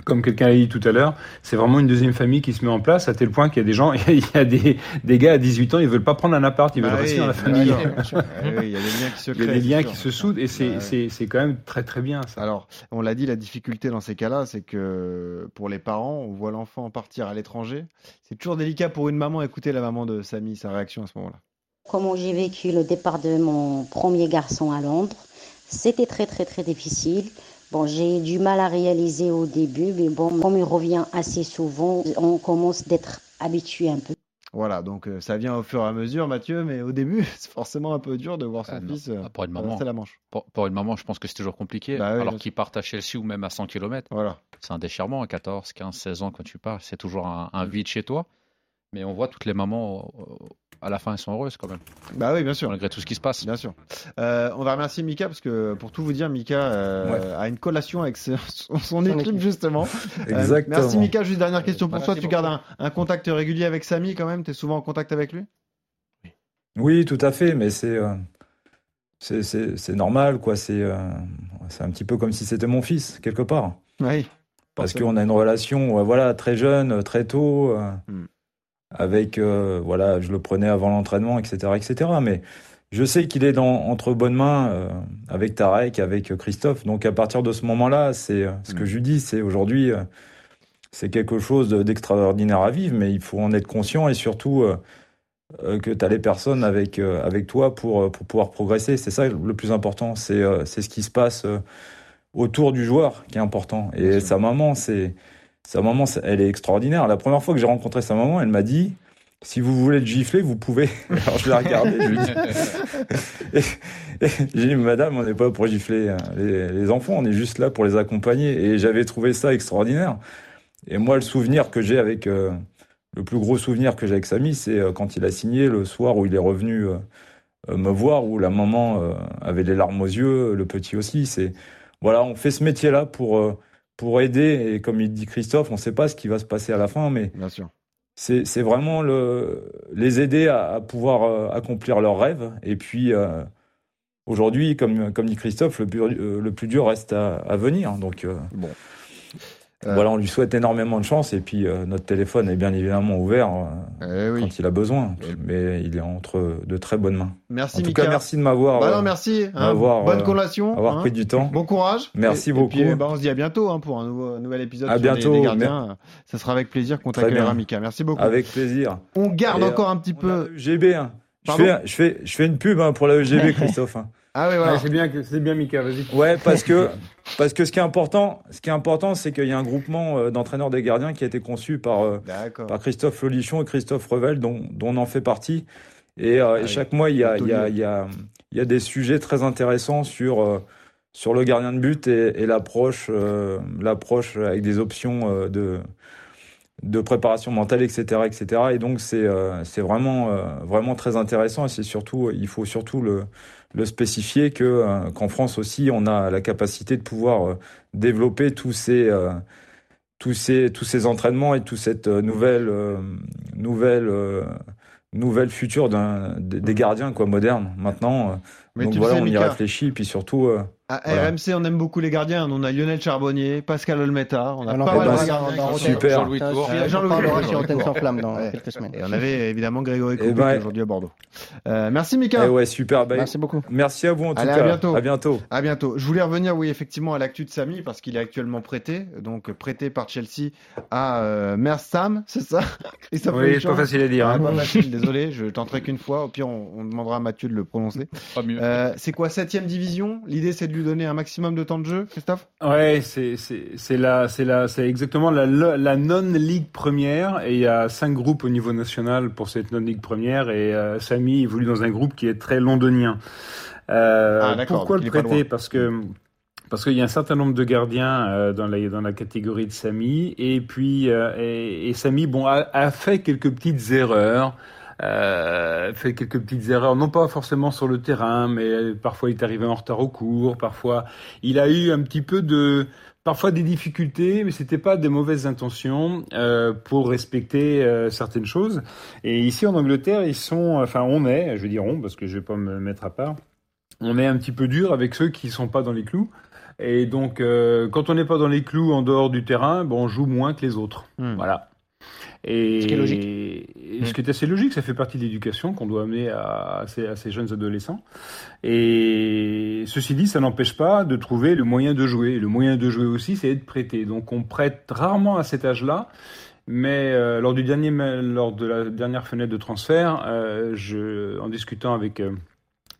Comme quelqu'un l'a dit tout à l'heure, c'est vraiment une deuxième famille qui se met en place à tel point qu'il y a des gens, il y a des, des gars à 18 ans, ils veulent pas prendre un appart, ils veulent Ah rester oui, dans la bien famille. Ah Il y a des liens qui se Il y a créent. des liens qui se soudent et c'est Ouais. c'est c'est quand même très très bien ça. Alors, on l'a dit, la difficulté dans ces cas-là, c'est que pour les parents, on voit l'enfant partir à l'étranger. C'est toujours délicat pour une maman. Écoutez la maman de Samy, sa réaction à ce moment-là. Comment j'ai vécu le départ de mon premier garçon à Londres, c'était très très très difficile. Bon, j'ai du mal à réaliser au début, mais bon, comme il revient assez souvent, on commence d'être habitué un peu. Voilà, donc euh, ça vient au fur et à mesure, Mathieu, mais au début, c'est forcément un peu dur de voir son Ah, fils euh, Ah, pour une maman. traverser la Manche. Pour, pour une maman, je pense que c'est toujours compliqué. Bah oui, alors sûr. qu'ils partent à Chelsea ou même à 100 km, Voilà. c'est un déchirement à 14, 15, 16 ans quand tu pars. C'est toujours un, un vide chez toi. Mais on voit toutes les mamans, à la fin, elles sont heureuses quand même, Bah oui, bien sûr. malgré tout ce qui se passe. Bien sûr. Euh, on va remercier Mika parce que pour tout vous dire, Mika euh, a une collation avec son, son équipe, justement. Euh, Exactement. merci Mika. Juste dernière question pour Merci toi. Tu gardes un, un contact régulier avec Samy quand même? Tu es souvent en contact avec lui? Oui, tout à fait, mais c'est euh, c'est normal, quoi. C'est euh, c'est un petit peu comme si c'était mon fils, quelque part. Oui. Parce qu'on a une relation, voilà, très jeune, très tôt, euh, Hmm. Avec, euh, voilà, je le prenais avant l'entraînement, etc., etc. Mais je sais qu'il est dans, entre bonnes mains euh, avec Tarek, avec Christophe. Donc à partir de ce moment-là, c'est euh, ce que Hmm. je lui dis, c'est aujourd'hui, euh, c'est quelque chose de- d'extraordinaire à vivre, mais il faut en être conscient et surtout euh, euh, que tu as les personnes avec, euh, avec toi pour, pour pouvoir progresser. C'est ça le plus important. C'est euh, c'est ce qui se passe euh, autour du joueur qui est important. Et sa maman, c'est sa maman, elle est extraordinaire. La première fois que j'ai rencontré sa maman, elle m'a dit si vous voulez le gifler, vous pouvez. Alors je l'ai regardé, je lui ai dit j'ai dit madame, on n'est pas pour gifler euh, les, les enfants, on est juste là pour les accompagner. Et j'avais trouvé ça extraordinaire. Et moi, le souvenir que j'ai avec euh, le plus gros souvenir que j'ai avec Samy, c'est euh, quand il a signé le soir où il est revenu euh, me voir, où la maman avait les larmes aux yeux, le petit aussi. C'est voilà, on fait ce métier-là pour pour aider. Et comme il dit Christophe, on ne sait pas ce qui va se passer à la fin, mais Bien sûr. c'est c'est vraiment le les aider à, à pouvoir euh, accomplir leurs rêves. Et puis euh, aujourd'hui, comme comme dit Christophe, le plus, euh, le plus dur reste à, à venir. Donc euh, Bon. Euh, voilà, on lui souhaite énormément de chance. Et puis euh, notre téléphone est bien évidemment ouvert euh, Eh oui. quand il a besoin, mais il est entre de très bonnes mains. Merci En tout Mika. cas, merci de m'avoir Bah euh, non, merci. hein. avoir, Bonne euh, collation. avoir hein. pris du temps. Bon courage. Merci Et- beaucoup. Et puis, bah, on se dit à bientôt hein, pour un nouveau, nouvel épisode À sur bientôt, les, gardiens. Ça sera avec plaisir qu'on t'accueillera. Mika. Merci beaucoup. Avec plaisir. On garde Et, euh, encore un petit peu. EGB. Je fais, je, fais, je fais une pub pour la EGB, Christophe. Ah oui, voilà. Ouais, c'est bien, c'est bien Mika, vas-y. Ouais, parce que, parce que ce qui est important, ce qui est important, c'est qu'il y a un groupement euh, d'entraîneurs des gardiens qui a été conçu par, euh, par Christophe Lolichon et Christophe Revel, dont, dont on en fait partie. Et, euh, et oui. chaque mois, il y a, il y, a, il y, a, il y a des sujets très intéressants sur, euh, sur le gardien de but et, et l'approche, euh, l'approche avec des options de, de préparation mentale, etc., etc. Et donc, c'est, euh, c'est vraiment, euh, vraiment très intéressant. Et c'est surtout, il faut surtout le, le spécifier que, euh, qu'en France aussi, on a la capacité de pouvoir euh, développer tous ces, euh, tous ces, tous ces entraînements et toute cette nouvelle, euh, nouvelle, euh, nouvelle future des, des gardiens quoi, modernes maintenant. Mais donc tu voilà, sais, on y Mika. réfléchit. Puis surtout, euh, À Voilà. RMC, on aime beaucoup les gardiens. On a Lionel Charbonnier, Pascal Olmeta. On a en pas Eh mal ben, de c'est- gardiens. super. Jean-Louis Tour. dans Ouais. quelques semaines. Et on avait évidemment Grégory Eh Coupé ben, aujourd'hui à Bordeaux. Euh, merci Mika. eh ouais, super. Bah, Merci beaucoup. Merci à vous en tout Allez, à cas. bientôt. À bientôt. À bientôt. Je voulais revenir, oui, effectivement, à l'actu de Samy parce qu'il est actuellement prêté, donc prêté par Chelsea à euh, Mersam, c'est ça Christophe Oui, c'est pas facile à dire. Ah, hein. pas facile, désolé, je tenterai qu'une fois. Au pire, on, on demandera à Mathieu de le prononcer. Pas mieux. Euh, c'est quoi, septième division? L'idée, c'est de lui donner un maximum de temps de jeu, Christophe? Ouais, c'est la la exactement la la non ligue première et il y a cinq groupes au niveau national pour cette non ligue première et euh, Samy évolue dans un groupe qui est très londonien. Euh, Ah, pourquoi le prêter? Parce que parce qu'il y a un certain nombre de gardiens euh, dans la dans la catégorie de Samy et puis euh, et, et Samy bon a, a fait quelques petites erreurs. Euh, fait quelques petites erreurs, non pas forcément sur le terrain, mais parfois il est arrivé en retard au cours, parfois il a eu un petit peu de, parfois des difficultés, mais c'était pas des mauvaises intentions euh, pour respecter euh, certaines choses. Et ici en Angleterre, ils sont, enfin on est, je vais dire on parce que je vais pas me mettre à part, on est un petit peu dur avec ceux qui sont pas dans les clous. Et donc, euh, quand on n'est pas dans les clous en dehors du terrain, bon, on joue moins que les autres. Hmm. Voilà. Et Ce qui est logique. et ce qui est assez logique, ça fait partie de l'éducation qu'on doit amener à, à ces, à ces jeunes adolescents. Et ceci dit, ça n'empêche pas de trouver le moyen de jouer. Le moyen de jouer aussi, c'est être prêté. Donc on prête rarement à cet âge-là. Mais euh, lors, du dernier, lors de la dernière fenêtre de transfert, euh, je, en discutant avec, euh,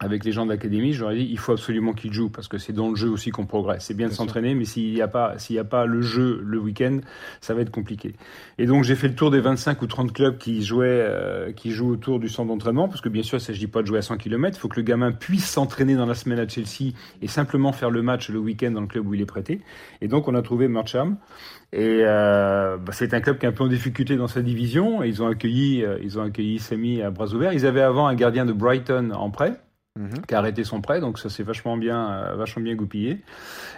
avec les gens de l'académie, je leur ai dit il faut absolument qu'ils jouent parce que c'est dans le jeu aussi qu'on progresse. C'est bien, de Bien s'entraîner, mais s'il n'y a, pas- s'il a pas le jeu le week-end, ça va être compliqué. Et donc j'ai fait le tour des 25 ou 30 clubs qui jouaient, euh, qui jouent autour du centre d'entraînement, parce que bien sûr, il ne s'agit pas de jouer à 100 km. Il faut que le gamin puisse s'entraîner dans la semaine à Chelsea et simplement faire le match le week-end dans le club où il est prêté. Et donc on a trouvé Marcham. Et euh, bah, c'est un club qui est un peu en difficulté dans sa division. Et ils ont accueilli, euh, ils ont accueilli Samy à bras ouverts. Ils avaient avant un gardien de Brighton en prêt Mhm. qui a arrêté son prêt, donc ça s'est vachement bien, euh, vachement bien goupillé.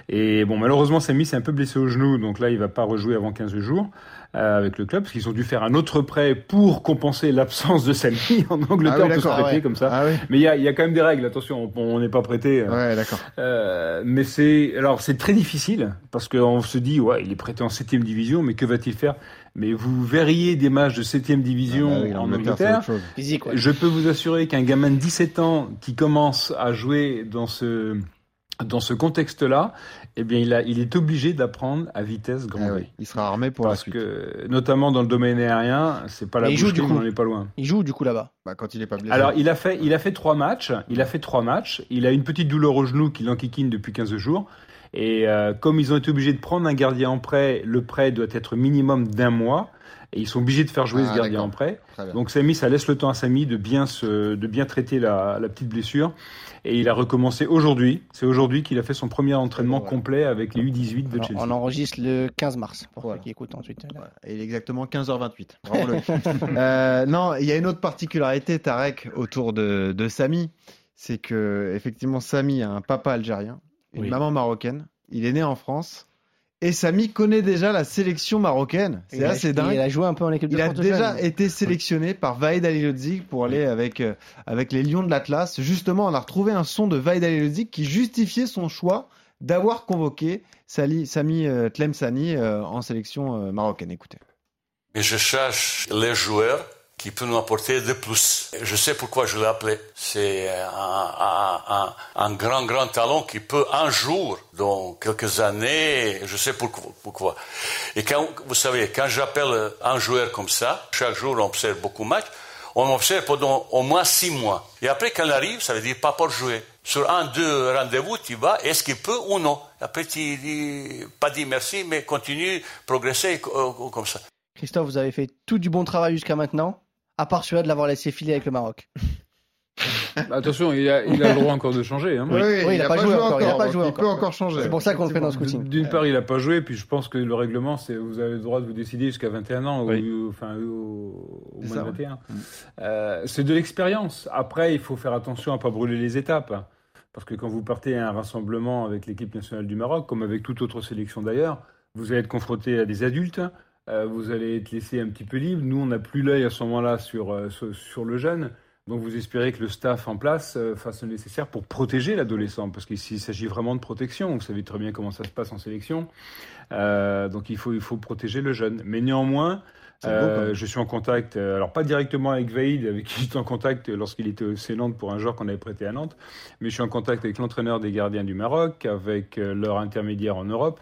Et bon, malheureusement, Samy s'est un peu blessé au genou, donc là, il va pas rejouer avant 15 jours euh, avec le club, parce qu'ils ont dû faire un autre prêt pour compenser l'absence de Samy en Angleterre, Ah oui, on peut se prêter ouais. comme ça. Ah oui. Mais il y a, il y a quand même des règles, attention, on- n'est pas prêté. euh, Ouais, d'accord. mais c'est alors c'est très difficile parce qu'on se dit ouais il est prêté en septième division mais que va-t-il faire? Mais vous verriez des matchs de septième division Ah bah oui, en Angleterre. Physique, ouais. Je peux vous assurer qu'un gamin de 17 ans qui commence à jouer dans ce dans ce contexte-là, eh bien il a il est obligé d'apprendre à vitesse grand Ah oui, Il sera armé pour la Parce suite. que notamment dans le domaine aérien, c'est pas la Mais il joue du coup. mais on n'est pas loin. Il joue du coup là-bas. Bah, quand il est pas blessé. Alors, il a fait, il a fait trois matchs. Il a fait trois matchs. Il a une petite douleur au genou qui l'enquiquine depuis 15 jours. Et euh, comme ils ont été obligés de prendre un gardien en prêt, le prêt doit être minimum d'un mois. Et ils sont obligés de faire jouer Ah, ce gardien en prêt. Donc Samy, ça laisse le temps à Samy de bien se, de bien traiter la, la petite blessure. Et il a recommencé aujourd'hui. C'est aujourd'hui qu'il a fait son premier entraînement Voilà. complet avec les U18 de Alors, Chelsea. on enregistre le 15 mars pour Voilà. ceux qui écoutent ensuite. Voilà. Et il est exactement 15h28. Bravo, Loïc. Euh, non, il y a une autre particularité, Tarek, autour de, de Samy. C'est que, effectivement, Samy a un papa algérien, une Oui. maman marocaine. Il est né en France. Et Samy connaît déjà la sélection marocaine. C'est Il a- assez Il dingue. a joué un peu en équipe de Il a déjà jeune. été sélectionné par Vaïd Alilodzic pour aller avec, euh, avec les Lions de l'Atlas. Justement, on a retrouvé un son de Vaïd Alilodzic qui justifiait son choix d'avoir convoqué Sali, Sami euh, Tlemceni euh, en sélection euh, marocaine. Écoutez. Mais je cherche les joueurs qui peuvent nous apporter de plus. Je sais pourquoi je l'ai appelé. C'est un, grand, grand talent qui peut un jour, dans quelques années, je sais pourquoi. pourquoi. Et quand, vous savez, quand j'appelle un joueur comme ça, chaque jour on observe beaucoup de matchs, on observe pendant au moins six mois. Et après, quand il arrive, ça veut dire pas pour jouer. Sur un, deux rendez-vous, tu vas, est-ce qu'il peut ou non? Après, tu dis, pas dit merci, mais continue, progresser euh, comme ça. Christophe, vous avez fait tout du bon travail jusqu'à maintenant, à part celui-là de l'avoir laissé filer avec le Maroc. Attention, il a, il a le droit encore de changer. Hein. Oui, il a pas joué encore, il a pas donc joué il encore. peut encore changer. C'est pour ça qu'on le fait dans ce coaching. D'une part, il n'a pas joué, puis je pense que le règlement, c'est vous avez le droit de vous décider jusqu'à 21 ans, Oui. ou, enfin, au, moins ça, de ouais. 21. Euh, c'est de l'expérience. Après, il faut faire attention à pas brûler les étapes. Parce que quand vous partez à un rassemblement avec l'équipe nationale du Maroc, comme avec toute autre sélection d'ailleurs, vous allez être confronté à des adultes, euh, vous allez être laissé un petit peu libre. Nous, on n'a plus l'œil à ce moment-là sur, euh, sur, sur le jeune. Donc vous espérez que le staff en place euh, fasse le nécessaire pour protéger l'adolescent, parce qu'ici il s'agit vraiment de protection. Vous savez très bien comment ça se passe en sélection. Donc il faut, il faut protéger le jeune. Mais néanmoins, euh, je suis en contact, euh, alors pas directement avec Vaïd, avec qui j'étais en contact lorsqu'il était au Nantes pour un joueur qu'on avait prêté à Nantes, mais je suis en contact avec l'entraîneur des gardiens du Maroc, avec euh, leur intermédiaire en Europe.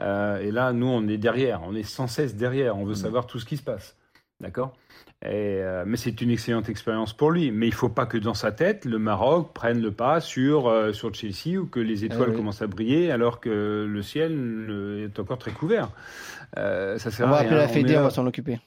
Euh, et là, nous, on est derrière, on est sans cesse derrière, on veut savoir tout ce qui se passe. D'accord? Euh, mais c'est une excellente expérience pour lui. Mais il ne faut pas que dans sa tête, le Maroc prenne le pas sur, euh, sur Chelsea ou que les étoiles oui. commencent à briller alors que le ciel est encore très couvert. Ça sert On va appeler la Fédé, on va s'en occuper.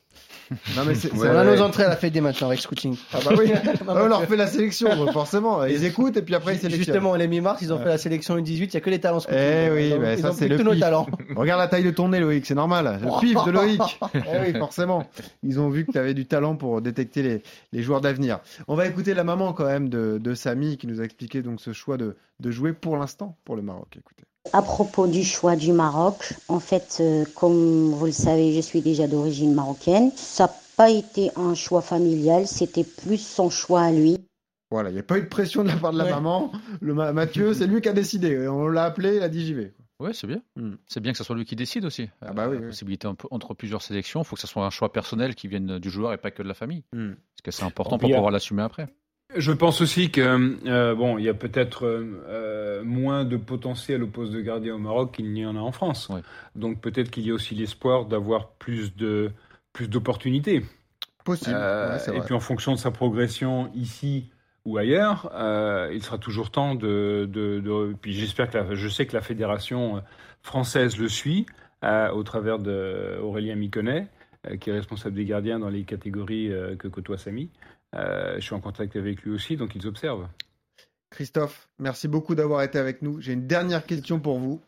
Non, mais c'est, Ouais, on a ouais. nos entrées à la Fédé maintenant avec Scouting. Ah bah oui, on leur fait la sélection, donc forcément. Ils écoutent et puis après ils sélectionnent. Justement, les mi-mars, ils ont fait la sélection U18, il n'y a que les talents Scouting. Eh oui, ont- bah ça c'est le tous nos talents. Regarde la taille de ton nez, Loïc, c'est normal. Le pif de Loïc. eh oui, forcément. Ils ont vu que tu avais du talent pour détecter les, les joueurs d'avenir. On va écouter la maman quand même de, de Samy qui nous a expliqué donc ce choix de, de jouer pour l'instant pour le Maroc. Écoutez. À propos du choix du Maroc, en fait, euh, comme vous le savez, je suis déjà d'origine marocaine. Ça n'a pas été un choix familial, c'était plus son choix à lui. Voilà, il n'y a pas eu de pression de la part de la Ouais. maman. Le Ma- Mathieu, c'est lui qui a décidé. On l'a appelé, il a dit j'y vais. Ouais, c'est bien. Hmm. C'est bien que ce soit lui qui décide aussi. Ah bah oui, La oui. possibilité entre plusieurs sélections, il faut que ce soit un choix personnel qui vienne du joueur et pas que de la famille. Hmm. Parce que c'est important pour pouvoir l'assumer après. Je pense aussi que euh, bon, il y a peut-être euh, euh, moins de potentiel au poste de gardien au Maroc qu'il n'y en a en France. Donc peut-être qu'il y a aussi l'espoir d'avoir plus de plus d'opportunités. Possible. Euh, Ouais, et vrai. puis en fonction de sa progression ici ou ailleurs, euh, il sera toujours temps de. de, de- puis j'espère que la, je sais que la fédération française le suit euh, au travers de Aurélien Miconnet, euh, qui est responsable des gardiens dans les catégories euh, que côtoie Samy. Euh, je suis en contact avec lui aussi, donc ils observent. Christophe, merci beaucoup d'avoir été avec nous. J'ai une dernière question pour vous.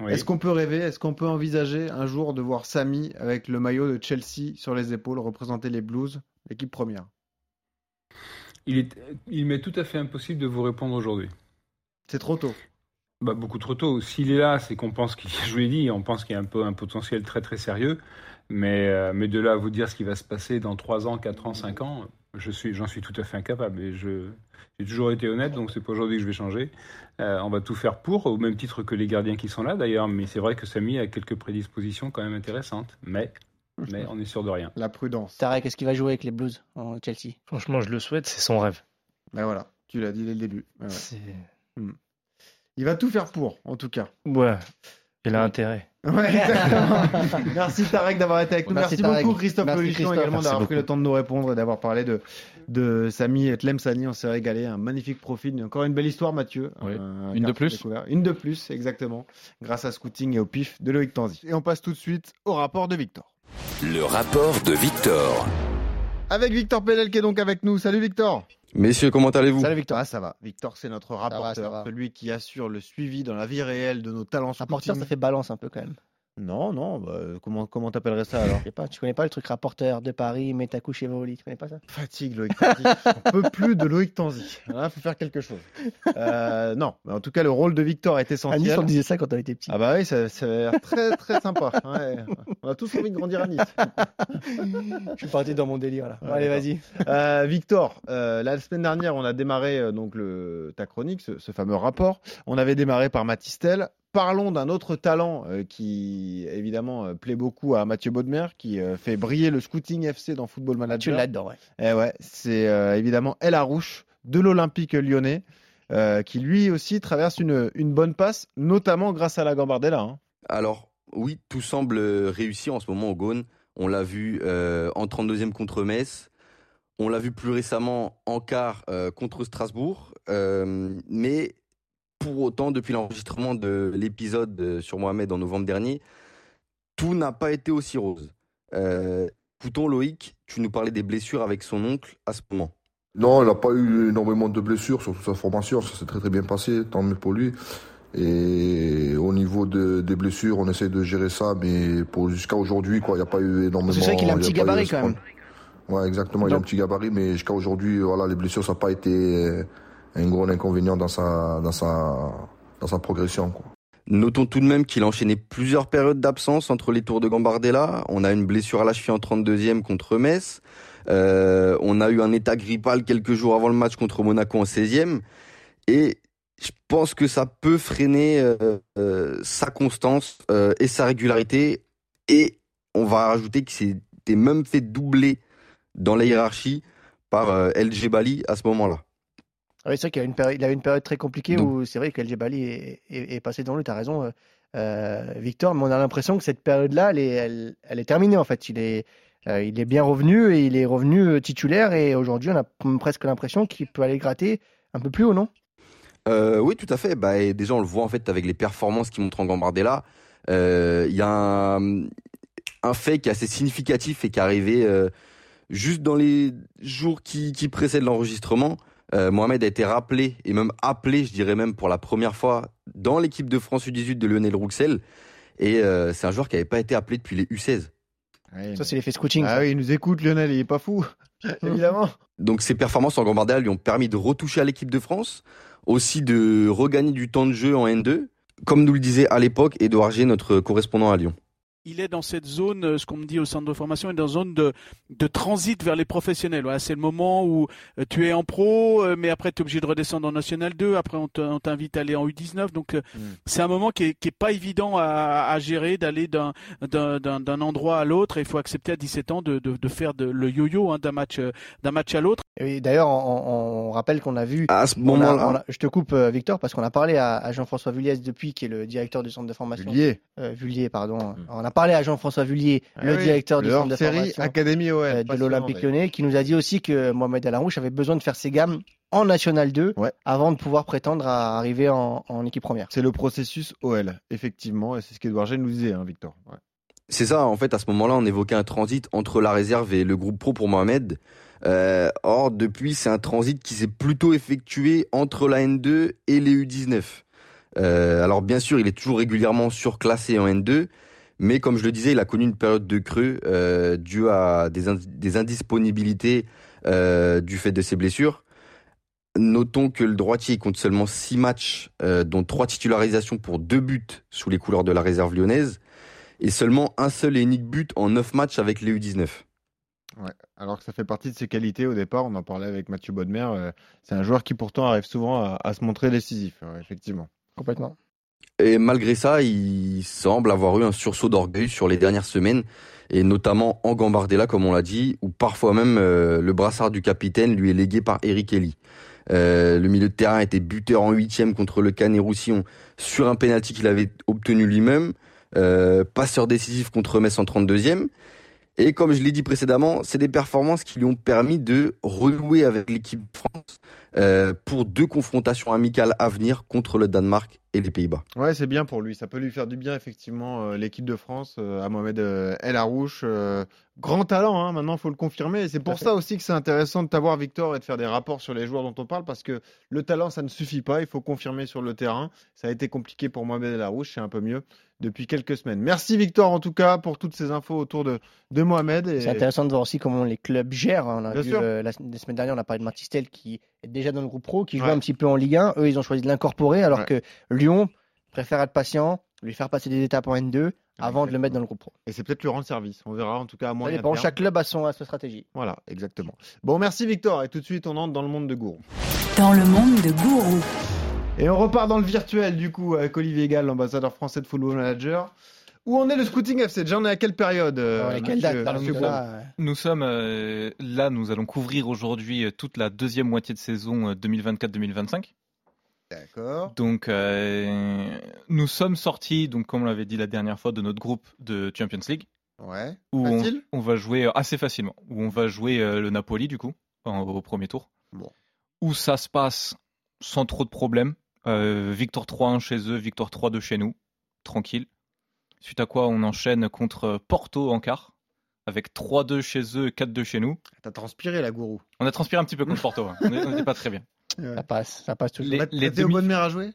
Oui. Est-ce qu'on peut rêver, est-ce qu'on peut envisager un jour de voir Samy avec le maillot de Chelsea sur les épaules représenter les Blues, l'équipe première? Il, est, il m'est tout à fait impossible de vous répondre aujourd'hui. C'est trop tôt. Bah, beaucoup trop tôt. S'il est là, c'est qu'on pense qu'il, je vous l'ai dit, on pense qu'il y a un peu un potentiel très très sérieux. Mais, euh, mais de là à vous dire ce qui va se passer dans 3 ans, 4 ans, 5 ans, je suis, j'en suis tout à fait incapable. Et je, j'ai toujours été honnête, donc c'est pas aujourd'hui que je vais changer. Euh, on va tout faire pour, au même titre que les gardiens qui sont là d'ailleurs. Mais c'est vrai que Samy a quelques prédispositions quand même intéressantes. Mais, mais on est sûr de rien. La prudence. Tarek, est-ce qu'il va jouer avec les Blues en Chelsea? Franchement, je le souhaite, c'est son rêve. Ben voilà, tu l'as dit dès le début. Ouais, ouais. C'est- Il va tout faire pour, en tout cas. Ouais, il a intérêt. Ouais. Merci Tarek d'avoir été avec nous. Merci, beaucoup Christophe Christophe. également d'avoir pris le temps de nous répondre et d'avoir parlé de, de Samy Tlemsani. On s'est régalé. Un magnifique profil. Encore une belle histoire, Mathieu. Oui. Un Une de plus. découvert. Une de plus, exactement. Grâce à Scouting et au pif de Loïc Tanzi. Et on passe tout de suite au rapport de Victor. Le rapport de Victor. Avec Victor Pellel qui est donc avec nous. Salut Victor. Messieurs, comment allez-vous Salut Victor. Ah, ça va. Victor, c'est notre rapporteur, ça va. celui qui assure le suivi dans la vie réelle de nos talents Rapporteur, ça fait balance un peu quand même. Non, non. bah, comment comment t'appellerais ça alors? Je sais pas, tu connais pas le truc rapporteur de Paris, mets ta couche au lit, tu connais pas ça? Fatigue Loïc Tanzi. On peut plus de Loïc Tanzi. Il faut faire quelque chose. Euh, non, mais en tout cas, le rôle de Victor est À Nice, essentiel. on disait ça quand on était petit. Ah bah oui, ça, ça a l'air très très sympa. Ouais. On a tous envie de grandir à Nice. Je suis parti dans mon délire là. Ouais, allez, vas-y. Euh, Victor, euh, la semaine dernière, on a démarré euh, donc le, ta chronique, ce, ce fameux rapport. On avait démarré par Matistel. Parlons d'un autre talent euh, qui évidemment euh, plaît beaucoup à Mathieu Baudemer, qui euh, fait briller le Scouting FC dans Football Tu Manager. l'as dedans, ouais. Eh ouais, c'est euh, évidemment El Arouche de l'Olympique lyonnais, euh, qui lui aussi traverse une, une bonne passe, notamment grâce à la Gambardella. hein. Alors, oui, tout semble réussi en ce moment au Gaune. On l'a vu euh, en 32e contre Metz. On l'a vu plus récemment en quart euh, contre Strasbourg. Euh, mais pour autant, depuis l'enregistrement de l'épisode euh, sur Mohamed en novembre dernier, tout n'a pas été aussi rose. Euh, Loïc, tu nous parlais des blessures avec son oncle à ce moment. Non, il n'a pas eu énormément de blessures sur toute sa formation. Ça s'est très très bien passé, tant mieux pour lui. Et au niveau de- des blessures, on essaie de gérer ça, mais pour jusqu'à aujourd'hui, quoi, il n'y a pas eu énormément. C'est vrai qu'il a un petit eu gabarit quand même. Ouais, exactement, il a un petit gabarit, mais jusqu'à aujourd'hui, voilà, les blessures, ça n'a pas été euh, un gros inconvénient dans sa, dans sa, dans sa progression, quoi. Notons tout de même qu'il a enchaîné plusieurs périodes d'absence entre les tours de Gambardella. On a une blessure à la cheville en 32e contre Metz. Euh, on a eu un état grippal quelques jours avant le match contre Monaco en 16e. Et je pense que ça peut freiner euh, euh, sa constance et sa régularité. Et on va rajouter qu'il s'était même fait doubler dans la hiérarchie par El Jebali à ce moment-là. Ah oui, c'est vrai qu'il a une période, il a eu une période très compliquée Donc- où c'est vrai Jebali est, est, est passé dans lui. Tu as raison, euh, euh, Victor, mais on a l'impression que cette période-là, elle est, elle, elle est terminée en fait. Il est, euh, il est bien revenu et il est revenu titulaire et aujourd'hui, on a presque l'impression qu'il peut aller gratter un peu plus haut, non? Euh, oui, tout à fait. Bah, et déjà, on le voit en fait avec les performances qu'il montre en Gambardella. Il y a un, un fait qui est assez significatif et qui est arrivé juste dans les jours qui, qui précèdent l'enregistrement. Euh, Mohamed a été rappelé et même appelé, je dirais même pour la première fois, dans l'équipe de France U18 de Lionel Rouxel. Et euh, c'est un joueur qui n'avait pas été appelé depuis les U16. Ouais, Ça, c'est l'effet scouting. ah ça. oui, il nous écoute, Lionel, il est pas fou, évidemment. Donc ses performances en Gambardella lui ont permis de retoucher à l'équipe de France, aussi de regagner du temps de jeu en N2, comme nous le disait à l'époque Edouard G, notre correspondant à Lyon. Il est dans cette zone, euh, ce qu'on me dit au centre de formation, il est dans une zone de, de transit vers les professionnels. Voilà, c'est le moment où euh, tu es en pro, euh, mais après tu es obligé de redescendre en National 2, après on te- on t'invite à aller en U19. Donc euh, c'est un moment qui est, qui est pas évident à, à gérer, d'aller d'un, d'un, d'un, d'un endroit à l'autre. Et il faut accepter à 17 ans de, de, de faire de, le yo-yo hein, d'un, match, d'un match à l'autre. Et d'ailleurs, on, on rappelle qu'on a vu. À ce on a- moment-là- on a- je te coupe, Victor, parce qu'on a parlé à, à Jean-François Vulliez depuis, qui est le directeur du centre de formation. Vullier. Euh, Vullier, pardon. On a parlé à Jean-François Vullier, Ah le oui, directeur du centre de formation Académie OL, euh, de l'Olympique lyonnais, qui nous a dit aussi que Mohamed Alarouche avait besoin de faire ses gammes en National 2 avant de pouvoir prétendre à arriver en, en équipe première. C'est le processus OL, effectivement, et c'est ce qu'Edouard G nous disait, hein, Victor. Ouais. C'est ça, en fait, à ce moment-là, on évoquait un transit entre la réserve et le groupe pro pour Mohamed. Euh, or, depuis, c'est un transit qui s'est plutôt effectué entre la N2 et les U19. Euh, alors, bien sûr, il est toujours régulièrement surclassé en N2, mais comme je le disais, il a connu une période de creux euh, due à des, ind- des indisponibilités euh, du fait de ses blessures. Notons que le droitier compte seulement 6 matchs, euh, dont 3 titularisations pour 2 buts sous les couleurs de la réserve lyonnaise, et seulement un seul et unique but en 9 matchs avec les U19. Ouais. Alors que ça fait partie de ses qualités au départ, on en parlait avec Mathieu Bodmer. euh, c'est un joueur qui pourtant arrive souvent à, à se montrer décisif, ouais, effectivement. Complètement. Et malgré ça, il semble avoir eu un sursaut d'orgueil sur les dernières semaines, et notamment en Gambardella, comme on l'a dit, où parfois même euh, le brassard du capitaine lui est légué par Eric Elly. Euh, le milieu de terrain était buteur en huitième contre le Canet Roussillon sur un penalty qu'il avait obtenu lui-même, euh, passeur décisif contre Metz en 32e. Et comme je l'ai dit précédemment, c'est des performances qui lui ont permis de renouer avec l'équipe France euh, pour deux confrontations amicales à venir contre le Danemark et les Pays-Bas. Ouais, c'est bien pour lui. Ça peut lui faire du bien, effectivement, euh, l'équipe de France, euh, à Mohamed euh, El Arouche. euh, grand talent, hein, maintenant, il faut le confirmer. Et c'est pour ça aussi que c'est intéressant de t'avoir, Victor, et de faire des rapports sur les joueurs dont on parle, parce que le talent, ça ne suffit pas. Il faut confirmer sur le terrain. Ça a été compliqué pour Mohamed El Arouche, c'est un peu mieux depuis quelques semaines. Merci, Victor, en tout cas, pour toutes ces infos autour de, de Mohamed. Et... C'est intéressant de voir aussi comment les clubs gèrent. hein. On a Bien vu sûr. euh, la, la semaine dernière, on a parlé de Martistel qui déjà dans le groupe pro, qui joue Ouais. un petit peu en Ligue 1. Eux, ils ont choisi de l'incorporer, alors Ouais. que Lyon préfère être patient, lui faire passer des étapes en N2 avant de le mettre dans le groupe pro. Et c'est peut-être lui rendre service. On verra, en tout cas, à moyen dépend, terme. chaque club a, son, a sa stratégie. Voilà, exactement. Bon, merci, Victor. Et tout de suite, on entre dans le monde de Gourou. Dans le monde de Gourou. Et on repart dans le virtuel du coup avec Olivier Gall, l'ambassadeur français de Football Manager. Où en est le Scouting FC Déjà, on est à quelle période euh, Ouais, quelle monsieur- date, monsieur là, Nous sommes euh, là, nous allons couvrir aujourd'hui euh, toute la deuxième moitié de saison euh, 2024-2025. D'accord. Donc, euh, nous sommes sortis, donc comme on l'avait dit la dernière fois, de notre groupe de Champions League. Ouais. Où on, va jouer euh, assez facilement. Où on va jouer euh, le Napoli, du coup, en- au premier tour. Bon. Où ça se passe sans trop de problèmes. Euh, victoire 3-1 chez eux, victoire 3-2 chez nous. Tranquille. Suite à quoi, on enchaîne contre Porto en quart. Avec 3-2 chez eux, 4-2 chez nous. T'as transpiré la gourou. On a transpiré un petit peu contre Porto. hein. On n'était pas très bien. Ça passe, ça passe toujours. Les- les Mathéo demi- Bonnemer a joué?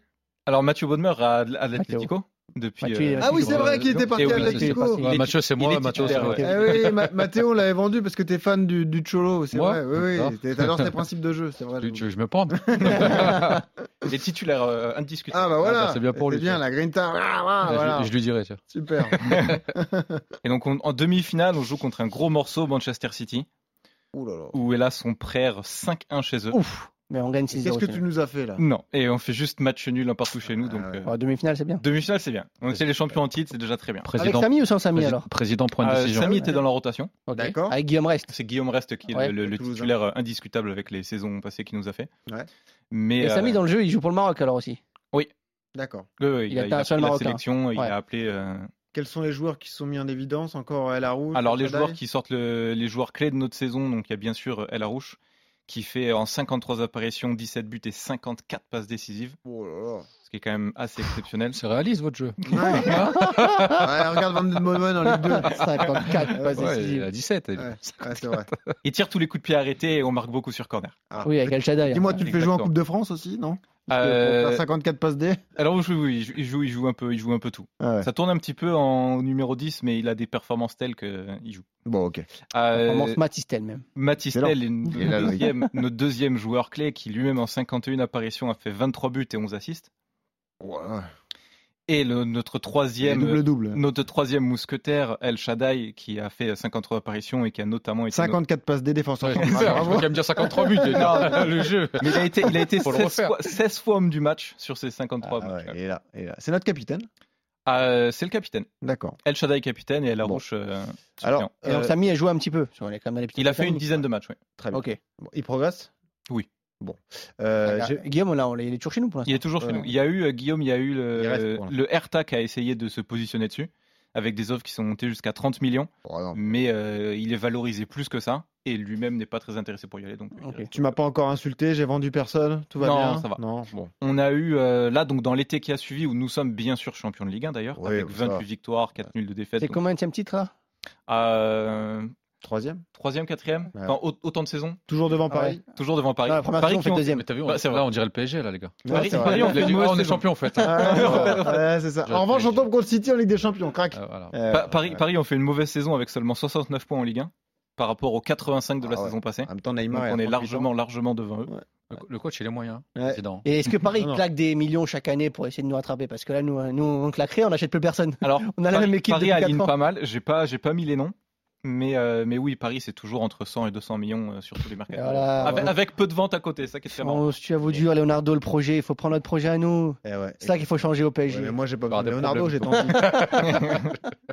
Alors Mathieu Bodmer à, à l'Atlético depuis. Mathieu, il est Ah oui, c'est vrai qu'il était parti Et à oui, l'Atlético. est Ouais, Mathieu, c'est moi, Mathieu, c'est titulaire, moi. ouais. Eh oui, Ma- Mathéo, on l'avait vendu parce que t'es fan du, du Cholo, c'est vrai. Oui, oui. t'es- T'adores tes principes de jeu, c'est vrai. Tu, tu veux que je me pende Il est titulaire euh, indiscutable. Ah bah voilà. Ah bah, c'est bien pour lui, bien, la Grinta. Ah, ah, je, voilà. je lui dirai, tiens. Super. Et donc on- en demi-finale, on joue contre un gros morceau, Manchester City, Ouh là là. où hélas on perd 5-1 chez eux. Ouf, mais on gagne 6-0. Qu'est-ce que tu nous as fait là? Non, et on fait juste match nul un partout chez nous. Donc ouais. euh, En demi-finale, c'est bien. demi-finale c'est bien. On était les champions en titre, c'est déjà très bien. Avec Samy ou sans Samy alors président prend une Euh, décision. Samy était dans la rotation. Ok. D'accord. Avec Guillaume Rest. C'est Guillaume Rest qui est Ouais, le, titulaire euh, indiscutable avec les saisons passées qu'il nous a fait. Ouais. Mais Et Samy, euh, dans le jeu, il joue pour le Maroc alors aussi. D'accord. ouais, ouais, il il, a il a pris la sélection, il a appelé. euh, Quels sont les joueurs qui sont mis en évidence Encore El Arouche Alors les joueurs qui sortent le- les joueurs clés de notre saison, donc il y a bien sûr El Arouche qui fait en 53 apparitions 17 buts et 54 passes décisives, Oh là là. ce qui est quand même assez exceptionnel. C'est réaliste votre jeu. Ouais. ouais, regarde Van Momen en Ligue 2. 54 passes Ouais, décisives. il a 17. Ouais, ouais, c'est vrai. Il tire tous les coups de pied arrêtés et on marque beaucoup sur corner. Ah. Oui, avec El Shaddai. Dis-moi, tu le fais jouer en. Coupe de France aussi, non? Euh, Pour faire 54 passes D Alors oui, oui, il joue, il un peu, il joue un peu tout. Ah ouais. Ça tourne un petit peu en numéro 10, mais il a des performances telles qu'il joue. Bon, ok. Euh, Performance Matistel même. Matistel est notre est deuxième, notre deuxième joueur clé qui lui-même en 51 apparitions a fait 23 buts et 11 assists. Ouais. Et le, notre troisième, double-double. notre troisième mousquetaire, El Shaddai, qui a fait 53 apparitions et qui a notamment été 54 passes des défenseurs. Ouais, centrales. je peux quand même dire 53 buts. Non, le jeu. Mais il a été, il a été Faut le 16, refaire. fois, 16 fois homme du match sur ces 53 Ah matchs. ouais, là, là. C'est notre capitaine. Euh, c'est le capitaine. D'accord. El Shaddai capitaine et El Arouche euh, Alors, euh, Samy a joué un petit peu. On est quand même dans les petits il a fait une dizaine de matchs. oui. Très bien. Ok. Bon, il progresse Oui. Bon. Euh, Guillaume, là, on il est toujours chez nous pour l'instant. Il est toujours chez nous. Il y a eu, euh, Guillaume, il y a eu le, le Hertha qui a essayé de se positionner dessus, avec des offres qui sont montées jusqu'à 30 millions, Oh, non. mais euh, il est valorisé plus que ça, et lui-même n'est pas très intéressé pour y aller. Donc. Tu m'as pas encore insulté, j'ai vendu personne, tout va Non, bien ça va. Non, bon. On a eu, euh, là, donc dans l'été qui a suivi, où nous sommes bien sûr champions de Ligue 1 d'ailleurs, Oui, avec ça 28 va. victoires, 4 nuls de défaites. C'est donc, combien de titre là? Euh, Troisième Troisième, quatrième, Ouais. Enfin, au- autant de saisons, Toujours devant Ah ouais. Paris toujours devant Paris. Non, la première Paris on qui fait ont- deuxième. Mais t'as vu, on, Bah, c'est vrai. on dirait le PSG, là, les gars. Ouais, Paris- on On ah, on est champion, en fait. Ah, c'est ça. En revanche, on tombe contre City en Ligue des Champions, crac. Ah, voilà. Euh, Pa- Paris, ont fait une mauvaise saison avec seulement 69 points en Ligue 1 par rapport aux 85 de la saison passée. En même temps, Donc Neymar on est 38 largement, largement devant eux. Le, coach, il est moyen. Ouais. Président. Et est-ce que Paris Non, non. claque des millions chaque année pour essayer de nous rattraper? Parce que là, nous, nous on claquerait, on n'achète plus personne. Alors, On a la Paris, même équipe Paris aligne pas mal. J'ai pas, j'ai pas mis les noms. Mais, euh, mais oui, Paris, c'est toujours entre 100 et 200 millions euh, sur tous les. Voilà, avec, ouais. avec peu de ventes à côté, ça qui est très marrant. On se tue à vous dur, Leonardo, le projet. Il faut prendre notre projet à nous. Eh ouais. C'est ça qu'il faut changer au PSG. Ouais, mais moi, j'ai pas besoin de Leonardo, j'ai problèmes.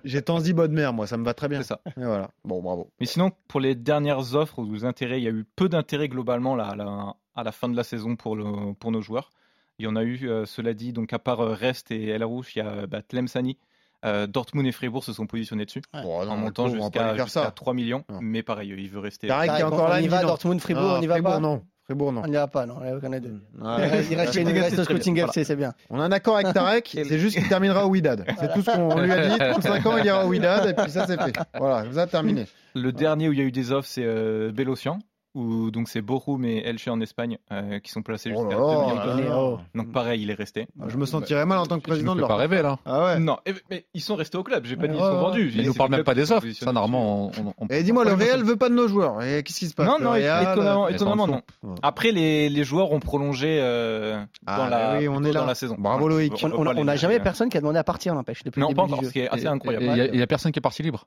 j'ai Tanzi Bodmer, moi, ça me va très bien. C'est ça. Et voilà. Bon, bravo. Mais sinon, pour les dernières offres ou intérêts, il y a eu peu d'intérêt globalement là, à, la, à la fin de la saison pour, le, pour nos joueurs. Il y en a eu, euh, cela dit, donc à part euh, Rest et El Arouche, il y a bah, Tlemceni. Euh, Dortmund et Fribourg se sont positionnés dessus Bon, non, en montant on jusqu'à ça. 3 millions. Non. Mais pareil, il veut rester. Tarek Tarek, qui est encore on là, y va. Dortmund, Fribourg, Non, on y va Fribourg, pas non. Fribourg, non. On n'y va pas, non. Il y en a deux. Ouais. Il reste, il reste, il reste au Scouting FC, c'est bien. On a un accord avec Tarek, c'est juste qu'il terminera au Widad. C'est tout ce qu'on lui a dit. 35 ans, il ira au Widad, et puis ça, c'est fait. Voilà, vous avez terminé. Le dernier où il y a eu des offres, c'est euh, Bélocian, où donc c'est Bochum et Elche en Espagne euh, qui sont placés Oh jusqu'à là 2 là, millions. là Mais là. oh. Donc pareil, il est resté. Je me sentirais mal en tant que président de leur. pas rêver, là. Ah ouais. Non, eh, mais ils sont restés au club. J'ai pas dit Ouais, ils sont vendus. Il nous parle même pas des offres. Ça, normalement, on, on- on- Et dis-moi, le Real veut pas de nos joueurs. Et qu'est-ce qui se passe Non, non, Real, étonnamment, euh, étonnamment, ils non. Après, les, les joueurs ont prolongé euh, Ah, dans, la, oui, on plutôt est là. dans la saison. Bravo, Loïc. On n'a jamais personne qui a demandé à partir, n'empêche, depuis Non, le pas début encore, du ce qui jeu. est assez incroyable. il y a personne qui est parti libre.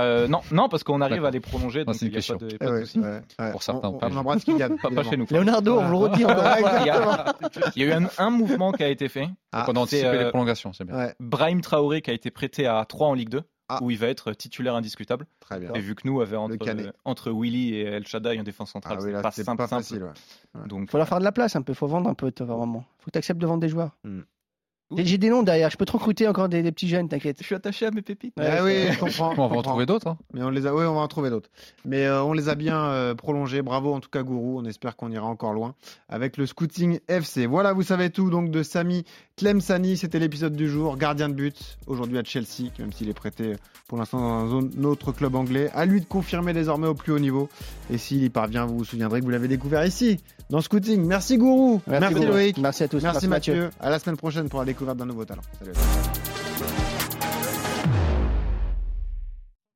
Euh, non, non, parce qu'on arrive à les prolonger, donc c'est il une n'y a pas question. de, Eh pas de ouais, ouais. Pour certains, on, pas on embrasse Kylian. Pas, pas chez nous. Leonardo, on vous le redit encore. Il y a, il y a eu un, un mouvement qui a été fait. Ah, Donc on a c'est, anticipé euh, les prolongations, c'est bien. Ouais, Brahim Traoré qui a été prêté à 3 en Ligue 2, Ah. où il va être titulaire indiscutable. très bien. Et vu que nous, avait entre, Canet. entre Willy et El Shaddai en défense centrale, Ah oui, c'est pas c'est simple. pas simple. facile. ouais. Donc, faut leur faire de la place un peu, faut vendre un peu, vraiment. Faut que tu acceptes de vendre des joueurs. Hmm. J'ai des noms derrière, je peux te recruter encore des, des petits jeunes, t'inquiète. je suis attaché à mes pépites. Ouais, Ah oui, je comprends. On va en trouver d'autres. hein. Mais on les a, oui, on va en trouver d'autres. Mais euh, on les a bien euh, prolongés. Bravo en tout cas, Gourou. On espère qu'on ira encore loin avec le Scouting FC. Voilà, vous savez tout donc de Sami Tlemsani. C'était l'épisode du jour, gardien de but aujourd'hui à Chelsea, même s'il est prêté pour l'instant dans un autre club anglais. À lui de confirmer désormais au plus haut niveau. Et s'il y parvient, vous vous souviendrez que vous l'avez découvert ici dans Scouting. Merci Gourou. Merci. Loïc. Merci à tous. Merci, Mathieu. À la semaine prochaine pour la découverte d'un nouveau talent. Salut. à tous.